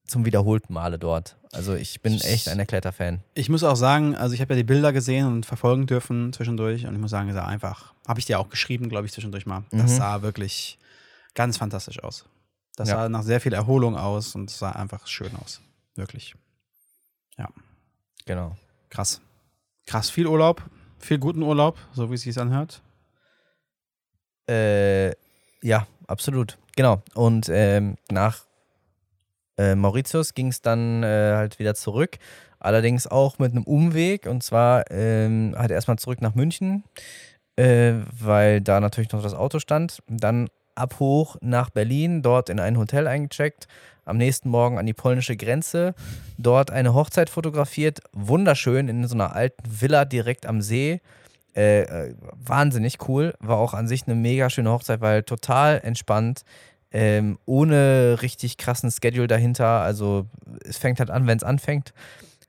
zum wiederholten Male dort. Also ich bin echt ein erklärter Fan. Ich muss auch sagen, also ich habe ja die Bilder gesehen und verfolgen dürfen zwischendurch und ich muss sagen, es sah einfach, habe ich dir auch geschrieben, glaube ich, zwischendurch mal. Das Mhm. sah wirklich ganz fantastisch aus. Das Ja. sah nach sehr viel Erholung aus und es sah einfach schön aus. Wirklich. Genau. Krass. Krass, viel Urlaub, viel guten Urlaub, so wie es sich anhört. Äh, ja, absolut. Genau. Und ähm, nach äh, Mauritius ging es dann äh, halt wieder zurück. Allerdings auch mit einem Umweg. Und zwar ähm, halt erstmal zurück nach München, äh, weil da natürlich noch das Auto stand. Dann ab hoch nach Berlin, dort in ein Hotel eingecheckt. Am nächsten Morgen an die polnische Grenze. Dort eine Hochzeit fotografiert. Wunderschön in so einer alten Villa direkt am See. Äh, äh, wahnsinnig cool. War auch an sich eine mega schöne Hochzeit, weil total entspannt. Ähm, ohne richtig krassen Schedule dahinter. Also es fängt halt an, wenn es anfängt.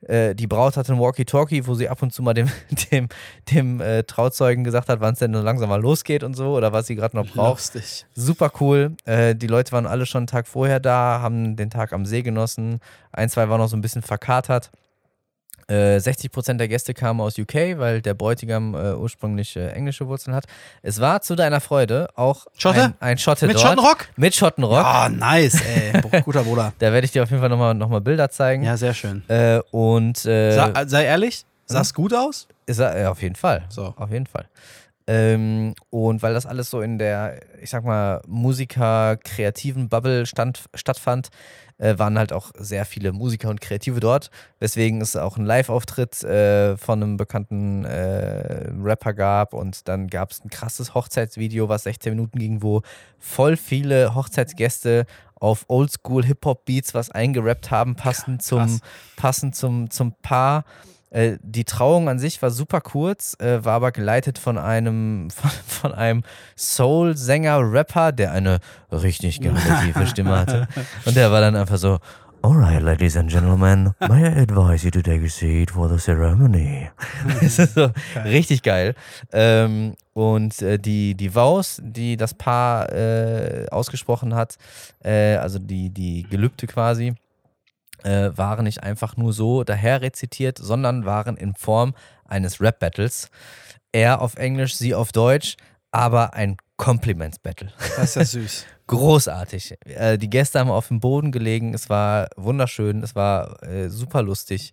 Äh, die Braut hatte ein Walkie-Talkie, wo sie ab und zu mal dem, [LAUGHS] dem, dem äh, Trauzeugen gesagt hat, wann es denn langsam mal losgeht und so oder was sie gerade noch braucht. Lustig. Super cool. Äh, die Leute waren alle schon einen Tag vorher da, haben den Tag am See genossen. Ein, zwei waren noch so ein bisschen verkatert. Äh, 60% der Gäste kamen aus UK, weil der Bräutigam äh, ursprünglich äh, englische Wurzeln hat. Es war zu deiner Freude auch Schotte? ein, ein Schotte Mit dort. Schottenrock? Mit Schottenrock. Ah, nice, ey. [LAUGHS] Guter Bruder. Da werde ich dir auf jeden Fall nochmal noch mal Bilder zeigen. Ja, sehr schön. Äh, und äh, Sa sei ehrlich, sah es gut aus? Ist er, ja, auf jeden Fall. So. Auf jeden Fall. Ähm, und weil das alles so in der, ich sag mal, Musiker-kreativen Bubble stand, stattfand, äh, waren halt auch sehr viele Musiker und Kreative dort, weswegen es auch einen Live-Auftritt äh, von einem bekannten äh, Rapper gab und dann gab es ein krasses Hochzeitsvideo, was 16 Minuten ging, wo voll viele Hochzeitsgäste auf Oldschool Hip-Hop-Beats was eingerappt haben, passend zum, passend zum, zum Paar. Äh, die Trauung an sich war super kurz, äh, war aber geleitet von einem, [LAUGHS] von, von einem Soul-Sänger-Rapper, der eine richtig tiefe [LAUGHS] Stimme hatte. Und der war dann einfach so: Alright, ladies and gentlemen, may I advise you to take a seat for the ceremony? [LAUGHS] das ist so richtig geil. Ähm, und äh, die, die Vows, die das Paar äh, ausgesprochen hat, äh, also die, die Gelübde quasi, äh, waren nicht einfach nur so daher rezitiert, sondern waren in Form eines Rap-Battles. Er auf Englisch, sie auf Deutsch, aber ein Compliments-Battle. Das ist ja süß. [LAUGHS] Großartig. Äh, die Gäste haben auf dem Boden gelegen. Es war wunderschön. Es war äh, super lustig.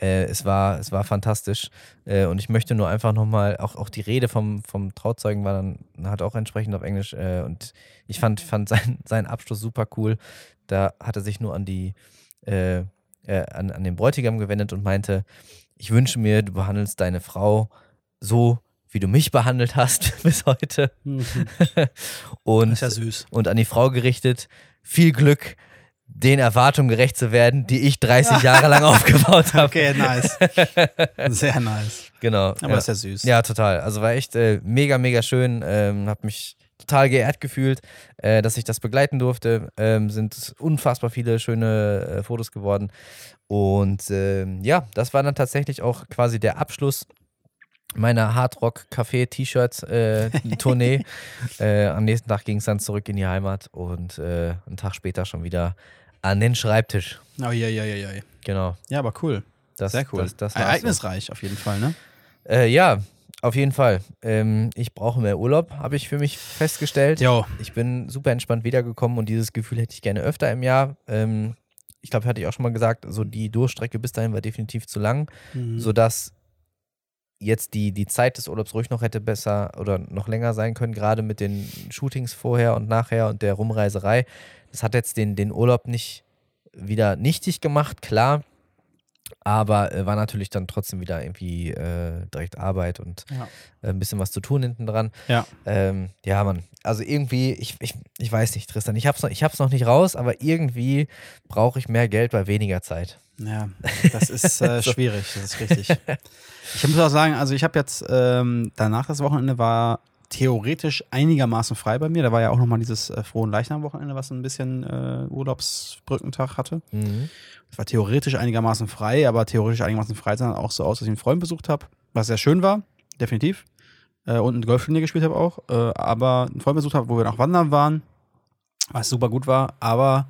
Äh, es, war, es war fantastisch. Äh, und ich möchte nur einfach nochmal, auch, auch die Rede vom, vom Trauzeugen war dann, hat auch entsprechend auf Englisch. Äh, und ich fand, fand sein, seinen Abschluss super cool. Da hat er sich nur an die, äh, an, an den Bräutigam gewendet und meinte, ich wünsche mir, du behandelst deine Frau so, wie du mich behandelt hast [LAUGHS] bis heute. Mhm. und, Das ist ja süß. und an die Frau gerichtet, viel Glück, den Erwartungen gerecht zu werden, die ich 30 Jahre lang aufgebaut [LAUGHS] habe. Okay, nice. Sehr nice. Genau. Aber ja. ist ja süß. ja, total. Also war echt äh, mega, mega schön. Ähm, hab mich total geehrt gefühlt, äh, dass ich das begleiten durfte. Ähm, sind unfassbar viele schöne äh, Fotos geworden. Und ähm, ja, das war dann tatsächlich auch quasi der Abschluss meiner Hardrock-Café-T-Shirt-Tournee. [LAUGHS] äh, am nächsten Tag ging es dann zurück in die Heimat und äh, einen Tag später schon wieder an den Schreibtisch. Oh, ja, ja, ja, ja. Genau. Ja, aber cool. Das, Sehr cool. Das, das war's so. Ereignisreich auf jeden Fall, ne? Äh, ja, auf jeden Fall. Ähm, ich brauche mehr Urlaub, habe ich für mich festgestellt. Jo. Ich bin super entspannt wiedergekommen und dieses Gefühl hätte ich gerne öfter im Jahr. Ähm, ich glaube, hatte ich auch schon mal gesagt, so die Durchstrecke bis dahin war definitiv zu lang, Mhm. sodass jetzt die, die Zeit des Urlaubs ruhig noch hätte besser oder noch länger sein können, gerade mit den Shootings vorher und nachher und der Rumreiserei. Das hat jetzt den, den Urlaub nicht wieder nichtig gemacht, klar. Aber äh, war natürlich dann trotzdem wieder irgendwie äh, direkt Arbeit und Ja. äh, ein bisschen was zu tun hinten dran. Ja. Ähm, ja, Mann. Also irgendwie, ich, ich, ich weiß nicht, Tristan, ich hab's, noch, ich hab's noch nicht raus, aber irgendwie brauche ich mehr Geld bei weniger Zeit. Ja, das ist äh, [LAUGHS] So. schwierig, das ist richtig. Ich muss auch sagen, also ich habe jetzt ähm, danach das Wochenende war theoretisch einigermaßen frei bei mir. Da war ja auch nochmal dieses äh, frohen Leichnam-Wochenende, was ein bisschen äh, Urlaubsbrückentag hatte. Mhm. Es war theoretisch einigermaßen frei, aber theoretisch einigermaßen frei sah auch so aus, dass ich einen Freund besucht habe, was sehr schön war, definitiv. Äh, und ein Golfturnier gespielt habe auch. Äh, aber einen Freund besucht habe, wo wir noch wandern waren, was super gut war. Aber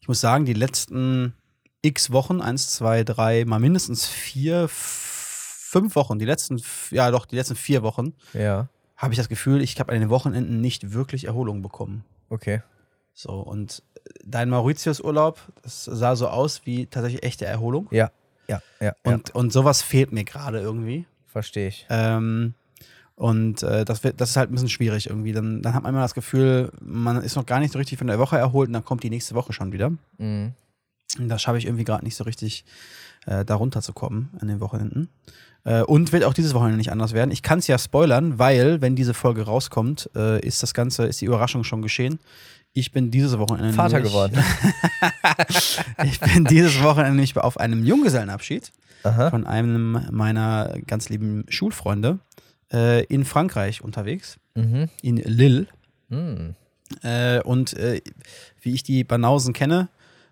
ich muss sagen, die letzten x Wochen, eins, zwei, drei, mal mindestens vier, fünf Wochen, die letzten, ja doch, die letzten vier Wochen, Ja, habe ich das Gefühl, ich habe an den Wochenenden nicht wirklich Erholung bekommen. okay. So, und dein Mauritius-Urlaub, das sah so aus wie tatsächlich echte Erholung. Ja, ja, ja, Und, und sowas fehlt mir gerade irgendwie. verstehe ich. Ähm, und äh, das, wird, das ist halt ein bisschen schwierig irgendwie. Dann, dann hat man immer das Gefühl, man ist noch gar nicht so richtig von der Woche erholt und dann kommt die nächste Woche schon wieder. Mhm. Und da schaffe ich irgendwie gerade nicht so richtig, äh, da runterzukommen an den Wochenenden. Äh, und wird auch dieses Wochenende nicht anders werden. Ich kann es ja spoilern, weil, wenn diese Folge rauskommt, äh, ist das Ganze, ist die Überraschung schon geschehen. Ich bin dieses Wochenende Vater nämlich- geworden. [LAUGHS] Ich bin dieses Wochenende nämlich auf einem Junggesellenabschied Aha. von einem meiner ganz lieben Schulfreunde äh, in Frankreich unterwegs, Mhm. in Lille. Mhm. Äh, und äh, wie ich die Banausen kenne,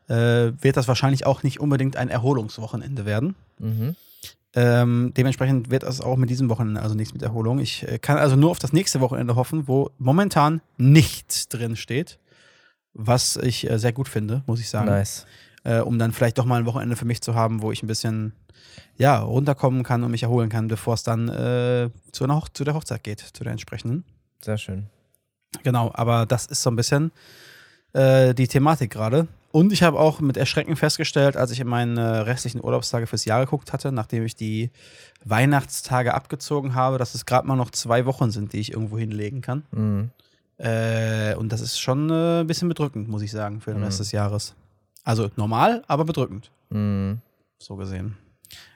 äh, wird das wahrscheinlich auch nicht unbedingt ein Erholungswochenende werden. Mhm. Ähm, dementsprechend wird es auch mit diesem Wochenende also nichts mit Erholung. Ich äh, kann also nur auf das nächste Wochenende hoffen, wo momentan nichts drin steht, was ich äh, sehr gut finde, muss ich sagen. Nice. Äh, um dann vielleicht doch mal ein Wochenende für mich zu haben, wo ich ein bisschen ja, runterkommen kann und mich erholen kann, bevor es dann äh, zu, einer Hoch zu der Hochzeit geht, zu der entsprechenden. Sehr schön. Genau, aber das ist so ein bisschen äh, die Thematik gerade. Und ich habe auch mit Erschrecken festgestellt, als ich in meine restlichen Urlaubstage fürs Jahr geguckt hatte, nachdem ich die Weihnachtstage abgezogen habe, dass es gerade mal noch zwei Wochen sind, die ich irgendwo hinlegen kann. Mhm. Äh, und das ist schon äh, ein bisschen bedrückend, muss ich sagen, für den Rest Mhm. des Jahres. Also normal, aber bedrückend, Mhm. so gesehen.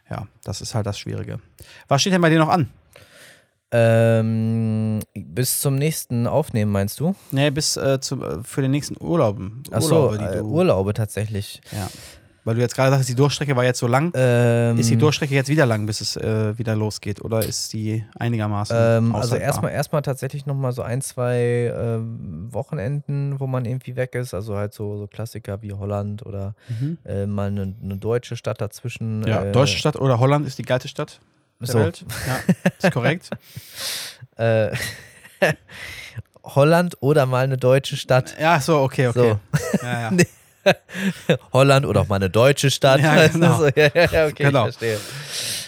Ja, das ist halt das Schwierige. Was steht denn bei dir noch an? Ähm, bis zum nächsten Aufnehmen, meinst du? Nee, bis äh, zum, äh, für den nächsten Urlauben. Achso, Urlaube, die äh, Urlaube tatsächlich. Ja. Weil du jetzt gerade sagst, die Durchstrecke war jetzt so lang. Ähm, Ist die Durchstrecke jetzt wieder lang, bis es äh, wieder losgeht? Oder ist die einigermaßen Ähm, also erstmal erstmal tatsächlich nochmal so ein, zwei ähm, Wochenenden, wo man irgendwie weg ist. Also halt so, so Klassiker wie Holland oder Mhm. äh, mal eine, eine deutsche Stadt dazwischen. Ja, äh, deutsche Stadt oder Holland ist die geilste Stadt der So. Welt. Ja, ist korrekt. [LAUGHS] Äh, Holland oder mal eine deutsche Stadt. ja, so, okay, okay. So. Ja, ja. [LAUGHS] Holland oder auch mal eine deutsche Stadt. Ja, du, [LAUGHS] genau. so, ja, ja, ja, okay, Genau. ich verstehe.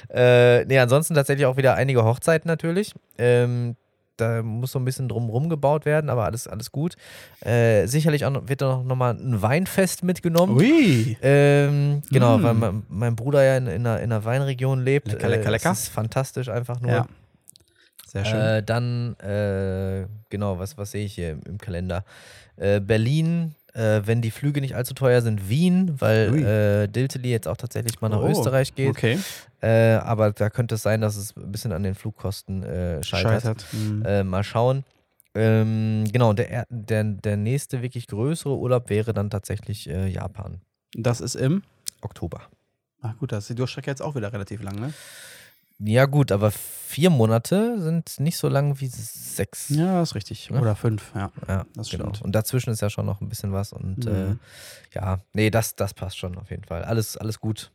Äh, nee, ansonsten tatsächlich auch wieder einige Hochzeiten natürlich. Ähm, da muss so ein bisschen drumrum gebaut werden, aber alles, alles gut. Äh, sicherlich auch wird da noch, noch mal ein Weinfest mitgenommen. Ui. Ähm, genau, Mm. weil mein, mein Bruder ja in, in, einer, in einer Weinregion lebt. Lecker, lecker, äh, lecker. Das ist fantastisch einfach nur. Ja. Sehr schön. Äh, dann, äh, genau, was, was sehe ich hier im, im Kalender? Äh, Berlin, äh, wenn die Flüge nicht allzu teuer sind, Wien, weil äh, Dilteli jetzt auch tatsächlich mal nach Oh, Österreich geht. okay. Äh, aber da könnte es sein, dass es ein bisschen an den Flugkosten äh, scheitert. Scheitert. Hm. Äh, mal schauen. Ähm, genau, der, er- der, der nächste wirklich größere Urlaub wäre dann tatsächlich äh, Japan. Das ist im. Oktober. Ach gut, da ist die Durchstrecke jetzt auch wieder relativ lang, ne? Ja, gut, aber vier Monate sind nicht so lang wie sechs. Ja, ist richtig. Ja. Oder fünf, ja. Ja, Das genau. stimmt. Und dazwischen ist ja schon noch ein bisschen was. Und äh, Mhm. ja, nee, das, das passt schon auf jeden Fall. Alles, alles gut.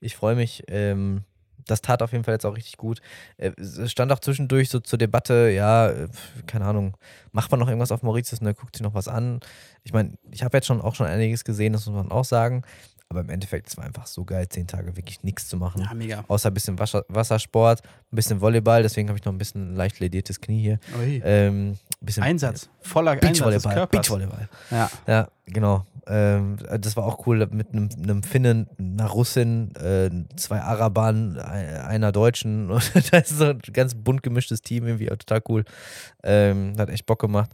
Ich freue mich. Ähm, das tat auf jeden Fall jetzt auch richtig gut. Äh, Es stand auch zwischendurch so zur Debatte, ja, äh, keine Ahnung, macht man noch irgendwas auf Mauritius und dann guckt sich noch was an. Ich meine, ich habe jetzt schon auch schon einiges gesehen, das muss man auch sagen. Aber im Endeffekt, es war einfach so geil, zehn Tage wirklich nichts zu machen. Ja, mega. Außer ein bisschen Wasser, Wassersport, ein bisschen Volleyball, deswegen habe ich noch ein bisschen leicht lediertes Knie hier. Ähm, bisschen Einsatz. Voller Einsatz Beachvolleyball. Körpers. Beachvolleyball. Ja. Ja, genau. Ähm, das war auch cool mit einem, einem Finnen, einer Russin, äh, zwei Arabern, ein- einer Deutschen. [LAUGHS] Das ist so ein ganz bunt gemischtes Team, irgendwie auch total cool. Ähm, hat echt Bock gemacht.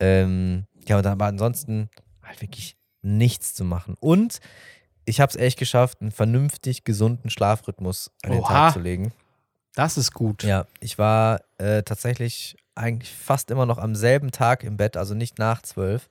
Ähm, ja, und dann aber ansonsten halt wirklich nichts zu machen. Und ich habe es echt geschafft, einen vernünftig gesunden Schlafrhythmus an den Oha. Tag zu legen. Das ist gut. Ja, ich war äh, tatsächlich eigentlich fast immer noch am selben Tag im Bett, also nicht nach zwölf.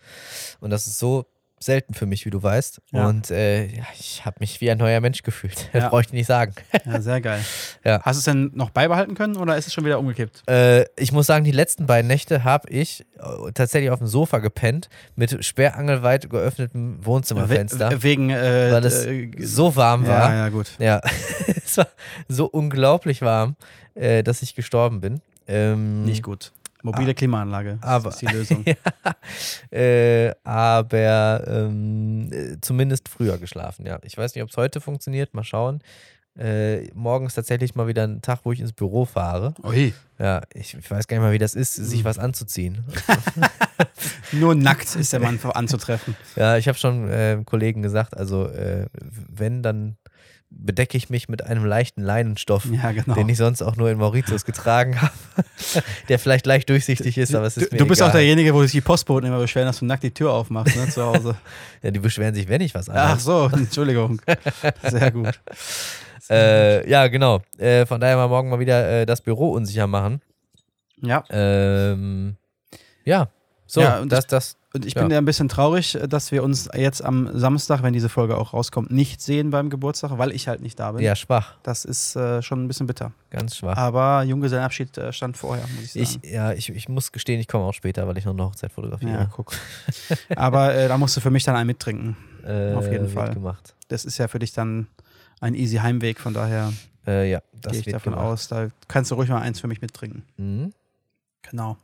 Und das ist so selten für mich, wie du weißt. Ja. Und äh, ja, ich habe mich wie ein neuer Mensch gefühlt. [LAUGHS] Das Ja. brauche ich nicht sagen. Ja, sehr geil. [LAUGHS] Ja. Hast du es denn noch beibehalten können oder ist es schon wieder umgekippt? Äh, ich muss sagen, die letzten beiden Nächte habe ich äh, tatsächlich auf dem Sofa gepennt mit sperrangelweit geöffnetem Wohnzimmerfenster, We- Wegen. Äh, weil es äh, so warm ja, war. ja, gut. Ja, [LAUGHS] es war so unglaublich warm, äh, dass ich gestorben bin. Ähm, Nicht gut. Mobile Klimaanlage. Das aber- ist die Lösung. [LAUGHS] äh, aber ähm, äh, zumindest früher geschlafen, ja. Ich weiß nicht, ob es heute funktioniert, mal schauen. Äh, morgen ist tatsächlich mal wieder ein Tag, wo ich ins Büro fahre. Ui. Ja, ich, ich weiß gar nicht mal, wie das ist, sich Hm. was anzuziehen. [LAUGHS] Nur nackt ist der Mann anzutreffen. Ja, ich habe schon äh, Kollegen gesagt, also äh, wenn, dann bedecke ich mich mit einem leichten Leinenstoff, Ja, genau. den ich sonst auch nur in Mauritius getragen [LAUGHS] habe, der vielleicht leicht durchsichtig ist, aber es ist du mir du bist egal. auch derjenige, wo sich die Postboten immer beschweren, dass du nackt die Tür aufmachst, ne, zu Hause. [LAUGHS] Ja, die beschweren sich, wenn ich was Ach anhabe. so, Entschuldigung. Sehr gut. [LAUGHS] Äh, ja, genau. Äh, von daher mal morgen mal wieder äh, das Büro unsicher machen. Ja. Ähm, ja, so, Ja, und das, das, Und ich Ja. bin ja ein bisschen traurig, dass wir uns jetzt am Samstag, wenn diese Folge auch rauskommt, nicht sehen beim Geburtstag, weil ich halt nicht da bin. ja, schwach, Das ist äh, schon ein bisschen bitter. ganz schwach. Aber Junggesellenabschied äh, stand vorher, muss ich sagen. Ich, ja, ich, ich muss gestehen, ich komme auch später, weil ich noch eine Hochzeit fotografiere. ja, guck. Aber äh, da musst du für mich dann einen mittrinken. [LAUGHS] Äh, auf jeden Fall. gemacht. Das ist ja für dich dann ein easy Heimweg, von daher Äh, ja, gehe ich davon gemacht. aus. Da kannst du ruhig mal eins für mich mittrinken. Mhm. Genau.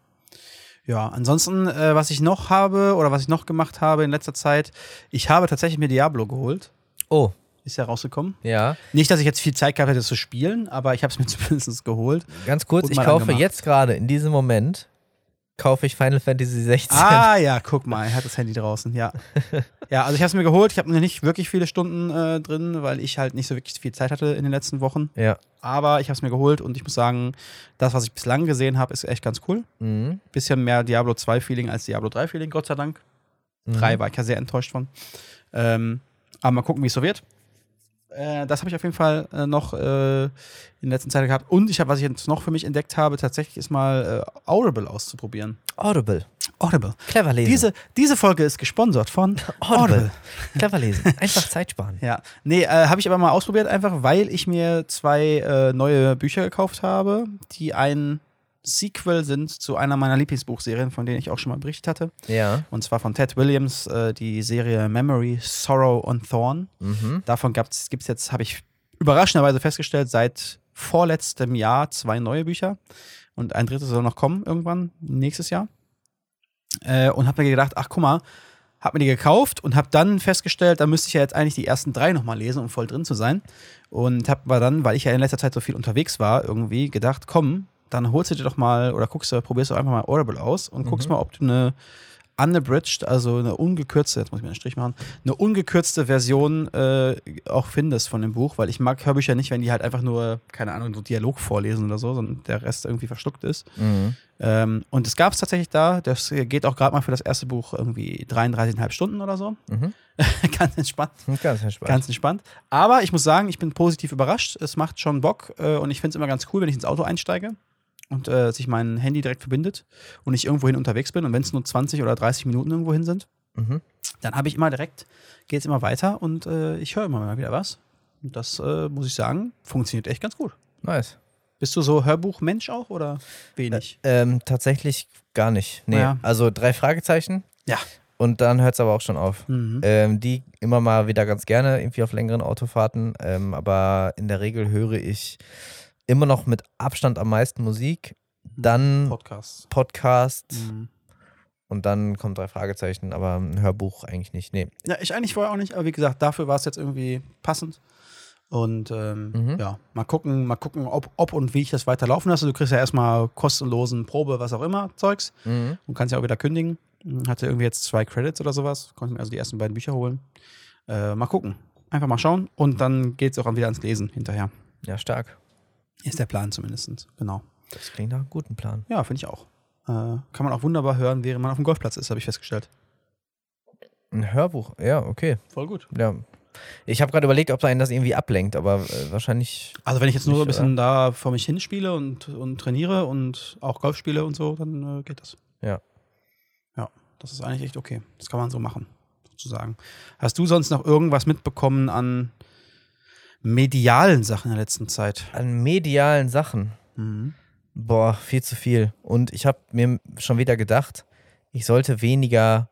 Ja, ansonsten, äh, was ich noch habe oder was ich noch gemacht habe in letzter Zeit, ich habe tatsächlich mir Diablo geholt. Oh, Ist ja rausgekommen. ja. Nicht, dass ich jetzt viel Zeit gehabt hätte zu spielen, aber ich habe es mir [LAUGHS] zumindest geholt. Ganz kurz, ich kaufe angemacht. jetzt gerade in diesem Moment kaufe ich Final Fantasy 16. Ah [LAUGHS] ja, guck mal, er hat das Handy draußen, ja. Ja, also ich habe es mir geholt. Ich habe nicht wirklich viele Stunden äh, drin, weil ich halt nicht so wirklich viel Zeit hatte in den letzten Wochen. Ja. Aber ich habe es mir geholt und ich muss sagen, das, was ich bislang gesehen habe, ist echt ganz cool. Mhm. Bisschen mehr Diablo 2 Feeling als Diablo 3 Feeling, Gott sei Dank. Mhm. Drei war ich ja sehr enttäuscht von. Ähm, aber mal gucken, wie es so wird. Äh, das habe ich auf jeden Fall äh, noch äh, in letzter Zeit gehabt. Und ich habe, was ich jetzt noch für mich entdeckt habe, tatsächlich ist mal äh, Audible auszuprobieren. Audible. Audible. Clever lesen. Diese, diese Folge ist gesponsert von [LAUGHS] Audible. Clever lesen. [LAUGHS] Einfach Zeit sparen. Ja, nee, äh, habe ich aber mal ausprobiert, einfach weil ich mir zwei neue Bücher gekauft habe, die ein Sequel sind zu einer meiner Lieblingsbuchserien, von denen ich auch schon mal berichtet hatte. Ja. Und zwar von Ted Williams, äh, die Serie Memory, Sorrow and Thorn. Mhm. Davon gibt es jetzt, habe ich überraschenderweise festgestellt, seit vorletztem Jahr zwei neue Bücher. Und ein drittes soll noch kommen, irgendwann, nächstes Jahr. Äh, und habe mir gedacht, ach guck mal, habe mir die gekauft und habe dann festgestellt, da müsste ich ja jetzt eigentlich die ersten drei nochmal lesen, um voll drin zu sein. Und habe aber dann, weil ich ja in letzter Zeit so viel unterwegs war, irgendwie gedacht, komm, dann holst du dir doch mal oder guckst du, probierst du einfach mal Audible aus und guckst mal, ob du eine unabridged, also eine ungekürzte, jetzt muss ich mir einen Strich machen, eine ungekürzte Version äh, auch findest von dem Buch, weil ich mag Hörbücher nicht, wenn die halt einfach nur, keine Ahnung, so Dialog vorlesen oder so, sondern der Rest irgendwie verschluckt ist. Mhm. Ähm, und es gab es tatsächlich da, das geht auch gerade mal für das erste Buch irgendwie 33,5 Stunden oder so. Mhm. [LAUGHS] Ganz entspannt. Ganz entspannt. Ganz entspannt. Aber ich muss sagen, ich bin positiv überrascht. Es macht schon Bock äh, und ich finde es immer ganz cool, wenn ich ins Auto einsteige und äh, sich mein Handy direkt verbindet und ich irgendwohin unterwegs bin und wenn es nur 20 oder 30 Minuten irgendwo hin sind, Mhm. dann habe ich immer direkt, geht es immer weiter und äh, ich höre immer mal wieder was. Und das äh, muss ich sagen, funktioniert echt ganz gut. Nice. Bist du so Hörbuchmensch auch oder wenig? Ähm, tatsächlich gar nicht. Nee. Ja. Also drei Fragezeichen Ja. und dann hört es aber auch schon auf. Mhm. Ähm, die immer mal wieder ganz gerne, irgendwie auf längeren Autofahrten. Ähm, aber in der Regel höre ich immer noch mit Abstand am meisten Musik. Dann Podcast. Podcast Mhm. und dann kommt drei Fragezeichen, aber ein Hörbuch eigentlich nicht. Nee. Ja, ich eigentlich vorher auch nicht, aber wie gesagt, dafür war es jetzt irgendwie passend. Und ähm, Mhm. ja, mal gucken, mal gucken, ob, ob und wie ich das weiterlaufen lasse. Du kriegst ja erstmal kostenlosen Probe, was auch immer, Zeugs. Mhm. Und kannst ja auch wieder kündigen. Hatte irgendwie jetzt zwei Credits oder sowas. Konnte mir also die ersten beiden Bücher holen. Äh, mal gucken. Einfach mal schauen. Und dann geht es auch wieder ans Lesen hinterher. Ja, stark. Ist der Plan zumindest. Genau. Das klingt nach einem guten Plan. Ja, finde ich auch. Äh, kann man auch wunderbar hören, während man auf dem Golfplatz ist, habe ich festgestellt. Ein Hörbuch, ja, okay. Voll gut. Ja. Ich habe gerade überlegt, ob einen das irgendwie ablenkt, aber äh, wahrscheinlich. Also wenn ich jetzt nur so ein bisschen da vor mich hinspiele und, und trainiere und auch Golf spiele und so, dann äh, geht das. Ja. Ja, das ist eigentlich echt okay. Das kann man so machen, sozusagen. Hast du sonst noch irgendwas mitbekommen an medialen Sachen in der letzten Zeit? An medialen Sachen. Mhm. Boah, viel zu viel. Und ich habe mir schon wieder gedacht, ich sollte weniger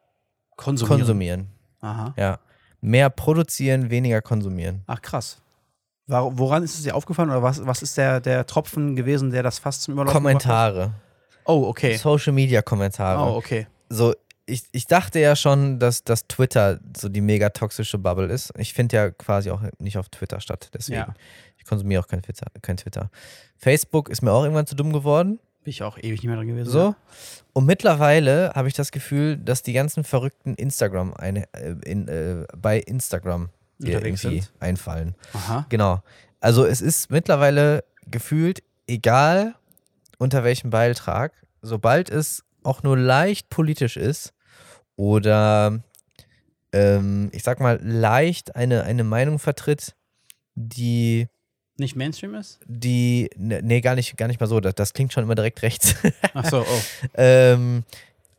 Konsumieren. konsumieren. Aha. Ja. Mehr produzieren, weniger konsumieren. Ach krass. Woran ist es dir aufgefallen oder was, was ist der, der Tropfen gewesen, der das fast zum Überlaufen Kommentare. Oh, okay. Social Media Kommentare. Oh, okay. So, ich, ich dachte ja schon, dass, dass Twitter so die mega toxische Bubble ist. Ich finde ja quasi auch nicht auf Twitter statt. Deswegen. Ja. Ich konsumiere auch kein Twitter, kein Twitter. Facebook ist mir auch irgendwann zu dumm geworden. Bin ich auch ewig nicht mehr drin gewesen. So. Und mittlerweile habe ich das Gefühl, dass die ganzen verrückten Instagram eine, äh, in, äh, bei Instagram Unterwegs irgendwie sind. einfallen. Aha. Genau. Also es ist mittlerweile gefühlt egal unter welchem Beitrag, sobald es auch nur leicht politisch ist oder ähm, ich sag mal leicht eine, eine Meinung vertritt, die Nicht Mainstream ist? die ne- nee gar nicht gar nicht mal so, das, das klingt schon immer direkt rechts. [LAUGHS] Ach so, oh. ähm,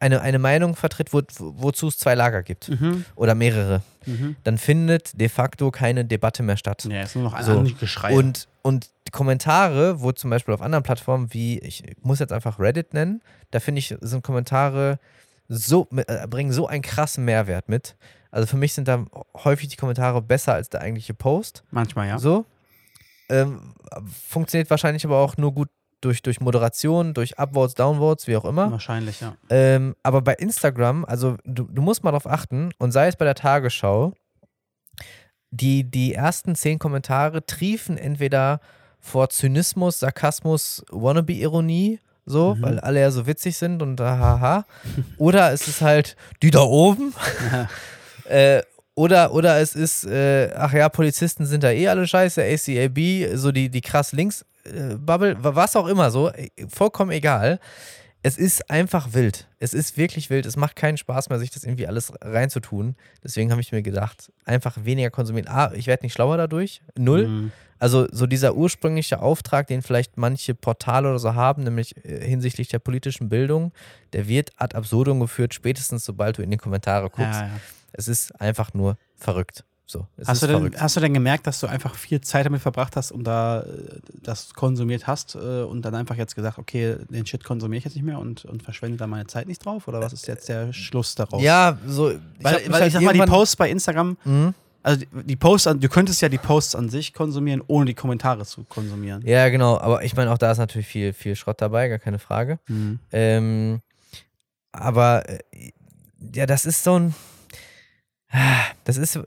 eine, eine Meinung vertritt, wo, wozu es zwei Lager gibt Mhm. oder mehrere, Mhm. dann findet de facto keine Debatte mehr statt. Ja, ist nur noch ein So. Geschrei. Und, und die Kommentare, wo zum Beispiel auf anderen Plattformen wie, ich muss jetzt einfach Reddit nennen, da finde ich, sind Kommentare so, äh, bringen so einen krassen Mehrwert mit. Also für mich sind da häufig die Kommentare besser als der eigentliche Post. Manchmal, ja. So. Ähm, funktioniert wahrscheinlich aber auch nur gut durch, durch Moderation, durch Upvotes, Downvotes, wie auch immer. Wahrscheinlich, ja. Ähm, aber bei Instagram, also du, du musst mal darauf achten, und sei es bei der Tagesschau, die, die ersten zehn Kommentare triefen entweder vor Zynismus, Sarkasmus, Wannabe-Ironie, so, Mhm. weil alle ja so witzig sind und haha. oder es ist halt die da oben. [LAUGHS] äh, oder, oder es ist, äh, ach ja, Polizisten sind da eh alle scheiße, ACAB, so die, die krass links äh, Bubble, was auch immer so, äh, vollkommen egal. Es ist einfach wild. Es ist wirklich wild. Es macht keinen Spaß mehr, sich das irgendwie alles reinzutun. Deswegen habe ich mir gedacht, einfach weniger konsumieren. A, ich werde nicht schlauer dadurch, null. Mhm. Also so dieser ursprüngliche Auftrag, den vielleicht manche Portale oder so haben, nämlich äh, hinsichtlich der politischen Bildung, der wird ad absurdum geführt, spätestens sobald du in die Kommentare guckst. Ja, ja. Es ist einfach nur verrückt. So, es Hast ist du, denn, verrückt. hast du denn gemerkt, dass du einfach viel Zeit damit verbracht hast und da äh, das konsumiert hast äh, und dann einfach jetzt gesagt, okay, den Shit konsumiere ich jetzt nicht mehr und, und verschwende da meine Zeit nicht drauf? Oder was ist jetzt der Schluss daraus? Ja, so. weil, hab weil mich ich halt sag mal, die Posts bei Instagram, Mhm. Also die, Posts, an, du könntest ja die Posts an sich konsumieren, ohne die Kommentare zu konsumieren. Ja, genau. Aber ich meine, auch da ist natürlich viel, viel Schrott dabei, gar keine Frage. Mhm. Ähm, aber äh, ja, das ist so ein. Das ist.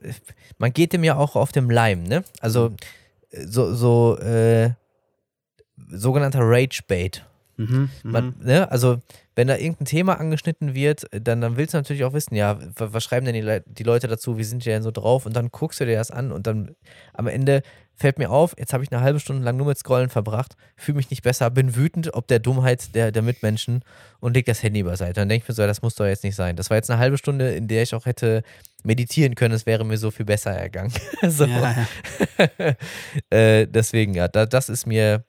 Man geht dem ja auch auf dem Leim, ne? Also äh, so, so äh, sogenannter Rage-Bait. Mhm. Mhm. Man, ne? Also, wenn da irgendein Thema angeschnitten wird, dann, dann willst du natürlich auch wissen, ja, wa- was schreiben denn die, Le die Leute dazu, wie sind die denn so drauf? Und dann guckst du dir das an und dann am Ende fällt mir auf, jetzt habe ich eine halbe Stunde lang nur mit Scrollen verbracht, fühle mich nicht besser, bin wütend ob der Dummheit der, der Mitmenschen und leg das Handy beiseite. Dann denke ich mir so, das muss doch jetzt nicht sein. Das war jetzt eine halbe Stunde, in der ich auch hätte meditieren können, es wäre mir so viel besser ergangen. [LAUGHS] so. ja, ja. [LAUGHS] äh, deswegen, ja, da, das ist mir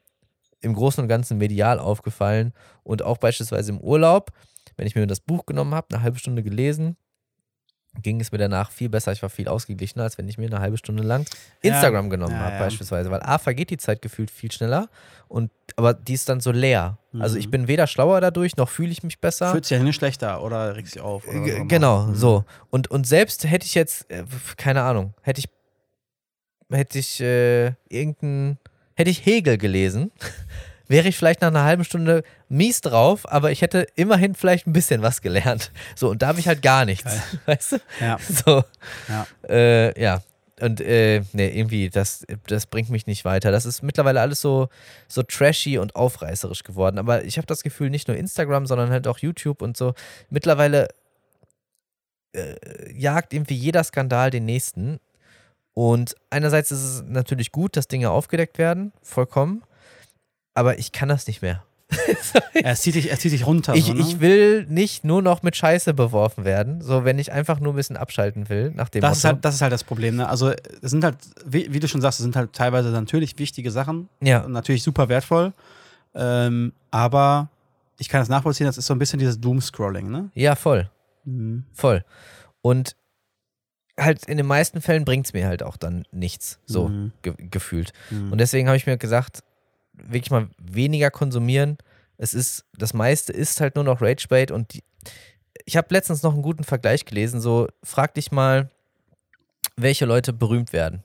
im Großen und Ganzen medial aufgefallen und auch beispielsweise im Urlaub, wenn ich mir das Buch genommen habe, eine halbe Stunde gelesen, ging es mir danach viel besser. Ich war viel ausgeglichener, als wenn ich mir eine halbe Stunde lang Ja, Instagram genommen ja, habe, ja. beispielsweise. Weil A, vergeht die Zeit gefühlt viel schneller und aber die ist dann so leer. Also ich Mhm. bin weder schlauer dadurch, noch fühle ich mich besser. Fühlt sich ja nicht schlechter oder regst dich auf. Oder so. Genau, Mhm. so. Und, und selbst hätte ich jetzt, äh, keine Ahnung, hätte ich, hätte ich äh, irgendein, hätte ich Hegel gelesen, [LAUGHS] wäre ich vielleicht nach einer halben Stunde mies drauf, aber ich hätte immerhin vielleicht ein bisschen was gelernt. So, und da habe ich halt gar nichts. [LAUGHS] Weißt du? Ja, So, ja. äh, ja. Und äh, nee, irgendwie, das, das bringt mich nicht weiter. Das ist mittlerweile alles so, so trashy und aufreißerisch geworden. Aber ich habe das Gefühl, nicht nur Instagram, sondern halt auch YouTube und so. Mittlerweile äh, jagt irgendwie jeder Skandal den nächsten. Und einerseits ist es natürlich gut, dass Dinge aufgedeckt werden, vollkommen. Aber ich kann das nicht mehr. [LAUGHS] [LAUGHS] Er zieht dich, er zieht dich runter. Ich, so, ne? ich will nicht nur noch mit Scheiße beworfen werden, so wenn ich einfach nur ein bisschen abschalten will, nach dem das, ist Motto. halt, das ist halt das Problem. Ne? Also, es sind halt, wie, wie du schon sagst, es sind halt teilweise natürlich wichtige Sachen ja, und natürlich super wertvoll. Ähm, aber ich kann das nachvollziehen, das ist so ein bisschen dieses Doom-Scrolling. Ne? ja, voll. Mhm. Voll. Und halt in den meisten Fällen bringt es mir halt auch dann nichts, so Mhm. ge gefühlt. Mhm. Und deswegen habe ich mir gesagt, wirklich mal weniger konsumieren. Es ist, das meiste ist halt nur noch Ragebait und die, ich habe letztens noch einen guten Vergleich gelesen, so frag dich mal, welche Leute berühmt werden.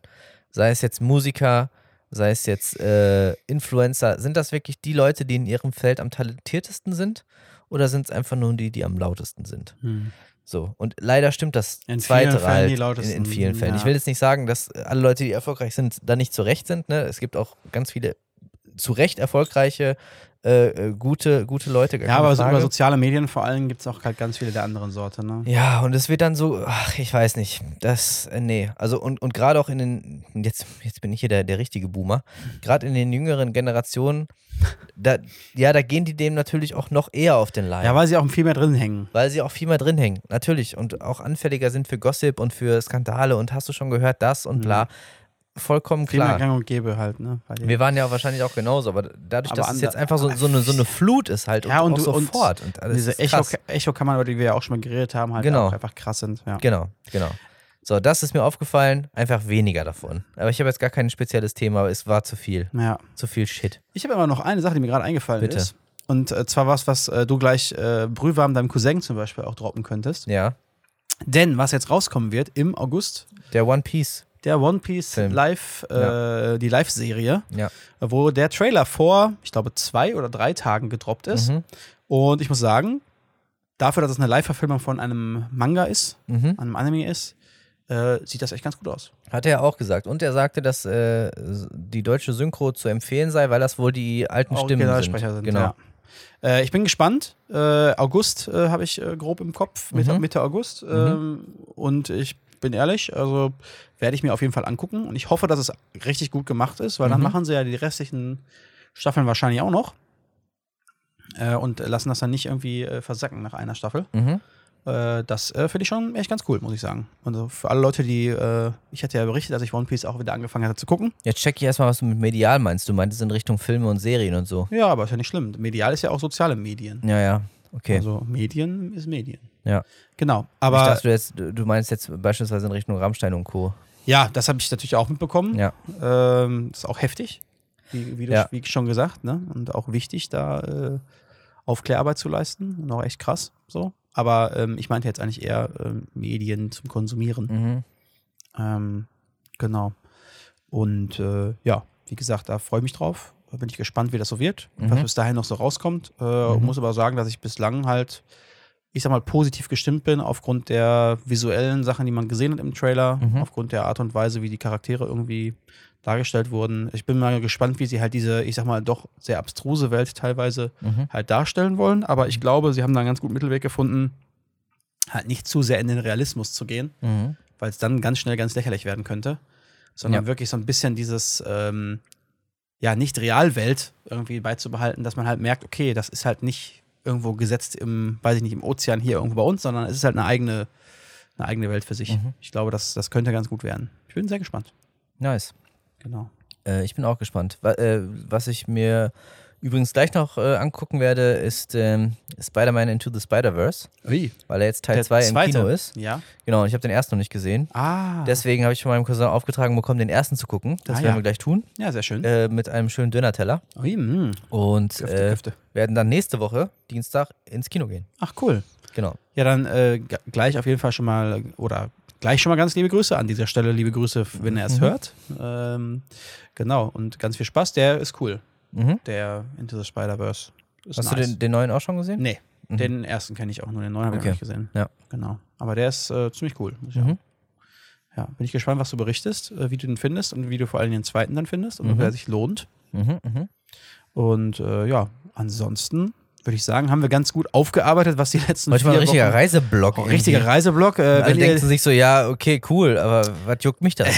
Sei es jetzt Musiker, sei es jetzt äh, Influencer, sind das wirklich die Leute, die in ihrem Feld am talentiertesten sind? Oder sind es einfach nur die, die am lautesten sind? Mhm. So, und leider stimmt das In vielen Zweite Fällen halt in, in vielen Fällen. ja. Ich will jetzt nicht sagen, dass alle Leute, die erfolgreich sind, da nicht zurecht sind. Ne? Es gibt auch ganz viele zu Recht erfolgreiche, äh, äh, gute, gute Leute. Ja, aber so über soziale Medien vor allem gibt es auch halt ganz viele der anderen Sorte. Ne? Ja, und es wird dann so, ach, ich weiß nicht, das, äh, nee, also und, und gerade auch in den, jetzt, jetzt bin ich hier der, der richtige Boomer, gerade in den jüngeren Generationen, da, ja, da gehen die dem natürlich auch noch eher auf den Leim. Ja, weil sie auch viel mehr drin hängen. Weil sie auch viel mehr drin hängen, natürlich. Und auch anfälliger sind für Gossip und für Skandale und hast du schon gehört, das und Mhm. Vollkommen klar. Gang und Gäbe halt. Ne? Wir waren ja wahrscheinlich auch genauso, aber dadurch, Aber dass es jetzt einfach so, so, eine, so eine Flut ist halt Ja, und du- und sofort. Und, alles Diese ist Echo-. Echo-Kammern, über die wir ja auch schon mal geredet haben, halt Genau. einfach krass sind. Ja. Genau, genau. So, das ist mir aufgefallen, einfach weniger davon. Aber ich habe jetzt gar kein spezielles Thema, aber es war zu viel. ja. Zu viel Shit. Ich habe aber noch eine Sache, die mir gerade eingefallen Bitte. ist. Und äh, zwar was, was äh, du gleich äh, brühwarm deinem Cousin zum Beispiel auch droppen könntest. Ja. Denn was jetzt rauskommen wird im August, Der One Piece. Der One Piece Film. Live, äh, die Live-Serie, Ja. wo der Trailer vor, ich glaube, zwei oder drei Tagen gedroppt ist. Mhm. Und ich muss sagen, dafür, dass es eine Live-Verfilmung von einem Manga ist, Mhm. einem Anime ist, äh, sieht das echt ganz gut aus. Hat er auch gesagt. Und er sagte, dass äh, die deutsche Synchro zu empfehlen sei, weil das wohl die alten Stimmen sind. Sind. Genau. Ja. Äh, ich bin gespannt. Äh, August äh, habe ich äh, grob im Kopf, Mitte, Mhm. Mitte August. Ähm, und ich bin ehrlich, also werde ich mir auf jeden Fall angucken. Und ich hoffe, dass es richtig gut gemacht ist, weil dann Mhm. machen sie ja die restlichen Staffeln wahrscheinlich auch noch. Äh, und lassen das dann nicht irgendwie äh, versacken nach einer Staffel. Mhm. Äh, das äh, finde ich schon echt ganz cool, muss ich sagen. Also für alle Leute, die, äh, ich hatte ja berichtet, dass ich One Piece auch wieder angefangen hatte zu gucken. Jetzt check ich erstmal, was du mit medial meinst. Du meintest in Richtung Filme und Serien und so. Ja, aber ist ja nicht schlimm. Medial ist ja auch soziale Medien. Ja, ja. Okay. Also Medien ist Medien. Ja. Genau. ich Aber dachte, du, jetzt, du meinst jetzt beispielsweise in Richtung Rammstein und Co. ja, das habe ich natürlich auch mitbekommen. Ja. Ähm, das ist auch heftig, wie, wie, du, Ja. wie schon gesagt, ne? Und auch wichtig, da äh, Aufklärarbeit zu leisten. Und auch echt krass so. Aber ähm, ich meinte jetzt eigentlich eher ähm, Medien zum Konsumieren. Mhm. Ähm, genau. Und äh, ja, wie gesagt, da freue ich mich drauf. Da bin ich gespannt, wie das so wird, was Mhm. bis dahin noch so rauskommt. Äh, Mhm. Muss aber sagen, dass ich bislang halt, ich sag mal, positiv gestimmt bin aufgrund der visuellen Sachen, die man gesehen hat im Trailer, Mhm. aufgrund der Art und Weise, wie die Charaktere irgendwie dargestellt wurden. Ich bin mal gespannt, wie sie halt diese, ich sag mal, doch sehr abstruse Welt teilweise Mhm. halt darstellen wollen. Aber ich glaube, sie haben da einen ganz guten Mittelweg gefunden, halt nicht zu sehr in den Realismus zu gehen Mhm. weil es dann ganz schnell ganz lächerlich werden könnte, sondern Ja. wirklich so ein bisschen dieses, ähm, ja, nicht Realwelt irgendwie beizubehalten, dass man halt merkt, okay, das ist halt nicht irgendwo gesetzt im, weiß ich nicht, im Ozean hier irgendwo bei uns, sondern es ist halt eine eigene, eine eigene Welt für sich. Mhm. Ich glaube, das, das könnte ganz gut werden. Ich bin sehr gespannt. Nice. Genau. Äh, ich bin auch gespannt. Äh, was ich mir übrigens gleich noch äh, angucken werde, ist ähm, Spider-Man Into the Spider-Verse, Wie? weil er jetzt Teil Der 2 im. Kino ist. Ja. Genau, und ich habe den ersten noch nicht gesehen. Ah. Deswegen habe ich von meinem Cousin aufgetragen bekommen, den ersten zu gucken. Das Ah, werden ja. wir gleich tun. ja, sehr schön. Äh, mit einem schönen Döner-Teller. Ui, mh. Und Köfte, äh, Köfte. werden dann nächste Woche, Dienstag, ins Kino gehen. Ach, cool. Genau. Ja, dann äh, gleich auf jeden Fall schon mal, oder gleich schon mal ganz liebe Grüße an dieser Stelle. Liebe Grüße, wenn er es Mhm. hört. Ähm, genau, und ganz viel Spaß. Der ist cool. Mhm. Der Into the Spider-Verse. Hast du nice. den, den neuen auch schon gesehen? Nee, Mhm. den ersten kenne ich auch, nur den neuen habe ich Okay. noch nicht gesehen. Ja. Genau. Aber der ist äh, ziemlich cool. Mhm. Ja, bin ich gespannt, was du berichtest, äh, wie du den findest und wie du vor allem den zweiten dann findest und Mhm. ob er sich lohnt. Mhm, mhm. Und äh, ja, ansonsten würde ich sagen, haben wir ganz gut aufgearbeitet, was die letzten ein vier richtiger Wochen Reiseblock. Oh, richtiger Reiseblock. Äh, Alle wenn ihr, denken sich so, ja, okay, cool, aber was juckt mich das?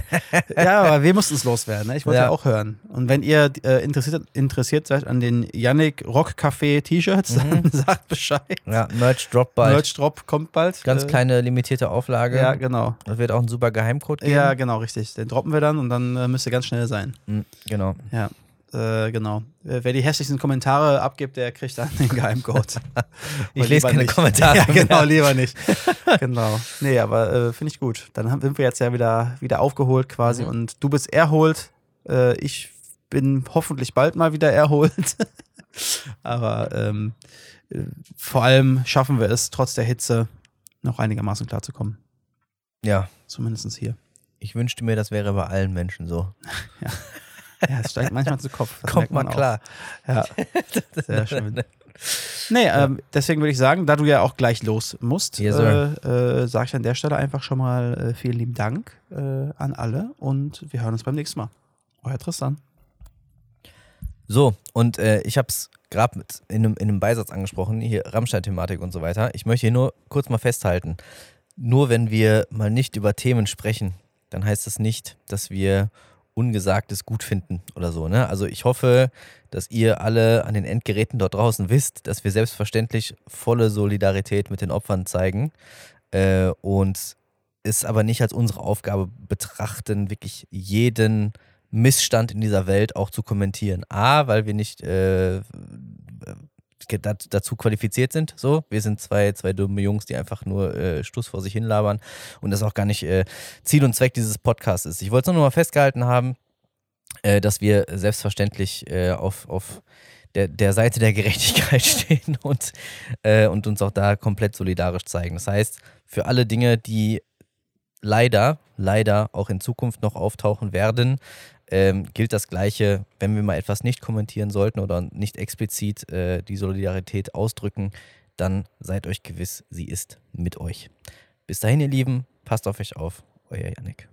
[LAUGHS] ja, aber wir mussten es loswerden. Ne? Ich wollte ja. Ja. auch hören. Und wenn ihr äh, interessiert, interessiert seid an den Yannick Rock Café T-Shirts, Mhm. dann [LAUGHS] sagt Bescheid. ja, Merch Drop bald. Merch Drop kommt bald. Ganz Äh, kleine limitierte Auflage. Ja, genau. Das wird auch ein super Geheimcode geben. Ja, genau, richtig. Den droppen wir dann und dann äh, müsst ihr ganz schnell sein. Mhm, genau. Ja, äh, genau. Äh, wer die hässlichsten Kommentare abgibt, der kriegt dann den Geheimcode. [LAUGHS] Ich lese keine nicht. Kommentare [LAUGHS] Ja, genau, lieber nicht. [LAUGHS] genau. Nee, aber äh, finde ich gut. Dann sind wir jetzt ja wieder, wieder aufgeholt quasi Mhm. und du bist erholt. Äh, ich bin hoffentlich bald mal wieder erholt. aber ähm, äh, vor allem schaffen wir es, trotz der Hitze noch einigermaßen klarzukommen. Ja, Zumindest hier. ich wünschte mir, das wäre bei allen Menschen so. Ja, [LAUGHS] es steigt manchmal zu Kopf. das Kommt man mal auch. klar. Ja, [LAUGHS] sehr schön. Nee, ähm, deswegen würde ich sagen, da du ja auch gleich los musst, Yes, äh, äh, sage ich an der Stelle einfach schon mal äh, vielen lieben Dank äh, an alle und wir hören uns beim nächsten Mal. Euer Tristan. So, und äh, ich habe es gerade in einem, in einem Beisatz angesprochen, hier Rammstein-Thematik und so weiter. Ich möchte hier nur kurz mal festhalten, nur wenn wir mal nicht über Themen sprechen, dann heißt das nicht, dass wir Ungesagtes gut finden oder so. Ne? Also ich hoffe, dass ihr alle an den Endgeräten dort draußen wisst, dass wir selbstverständlich volle Solidarität mit den Opfern zeigen äh, und es aber nicht als unsere Aufgabe betrachten, wirklich jeden Missstand in dieser Welt auch zu kommentieren. A, weil wir nicht äh, dazu qualifiziert sind. So, wir sind zwei, zwei dumme Jungs, die einfach nur äh, Stuss vor sich hinlabern und das auch gar nicht äh, Ziel und Zweck dieses Podcasts ist. Ich wollte es nur noch mal festgehalten haben, äh, dass wir selbstverständlich äh, auf, auf der, der Seite der Gerechtigkeit [LAUGHS] stehen und, äh, und uns auch da komplett solidarisch zeigen. Das heißt, für alle Dinge, die leider, leider auch in Zukunft noch auftauchen werden, ähm, gilt das Gleiche, wenn wir mal etwas nicht kommentieren sollten oder nicht explizit äh, die Solidarität ausdrücken, dann seid euch gewiss, sie ist mit euch. Bis dahin, ihr Lieben, passt auf euch auf. Euer Yannick.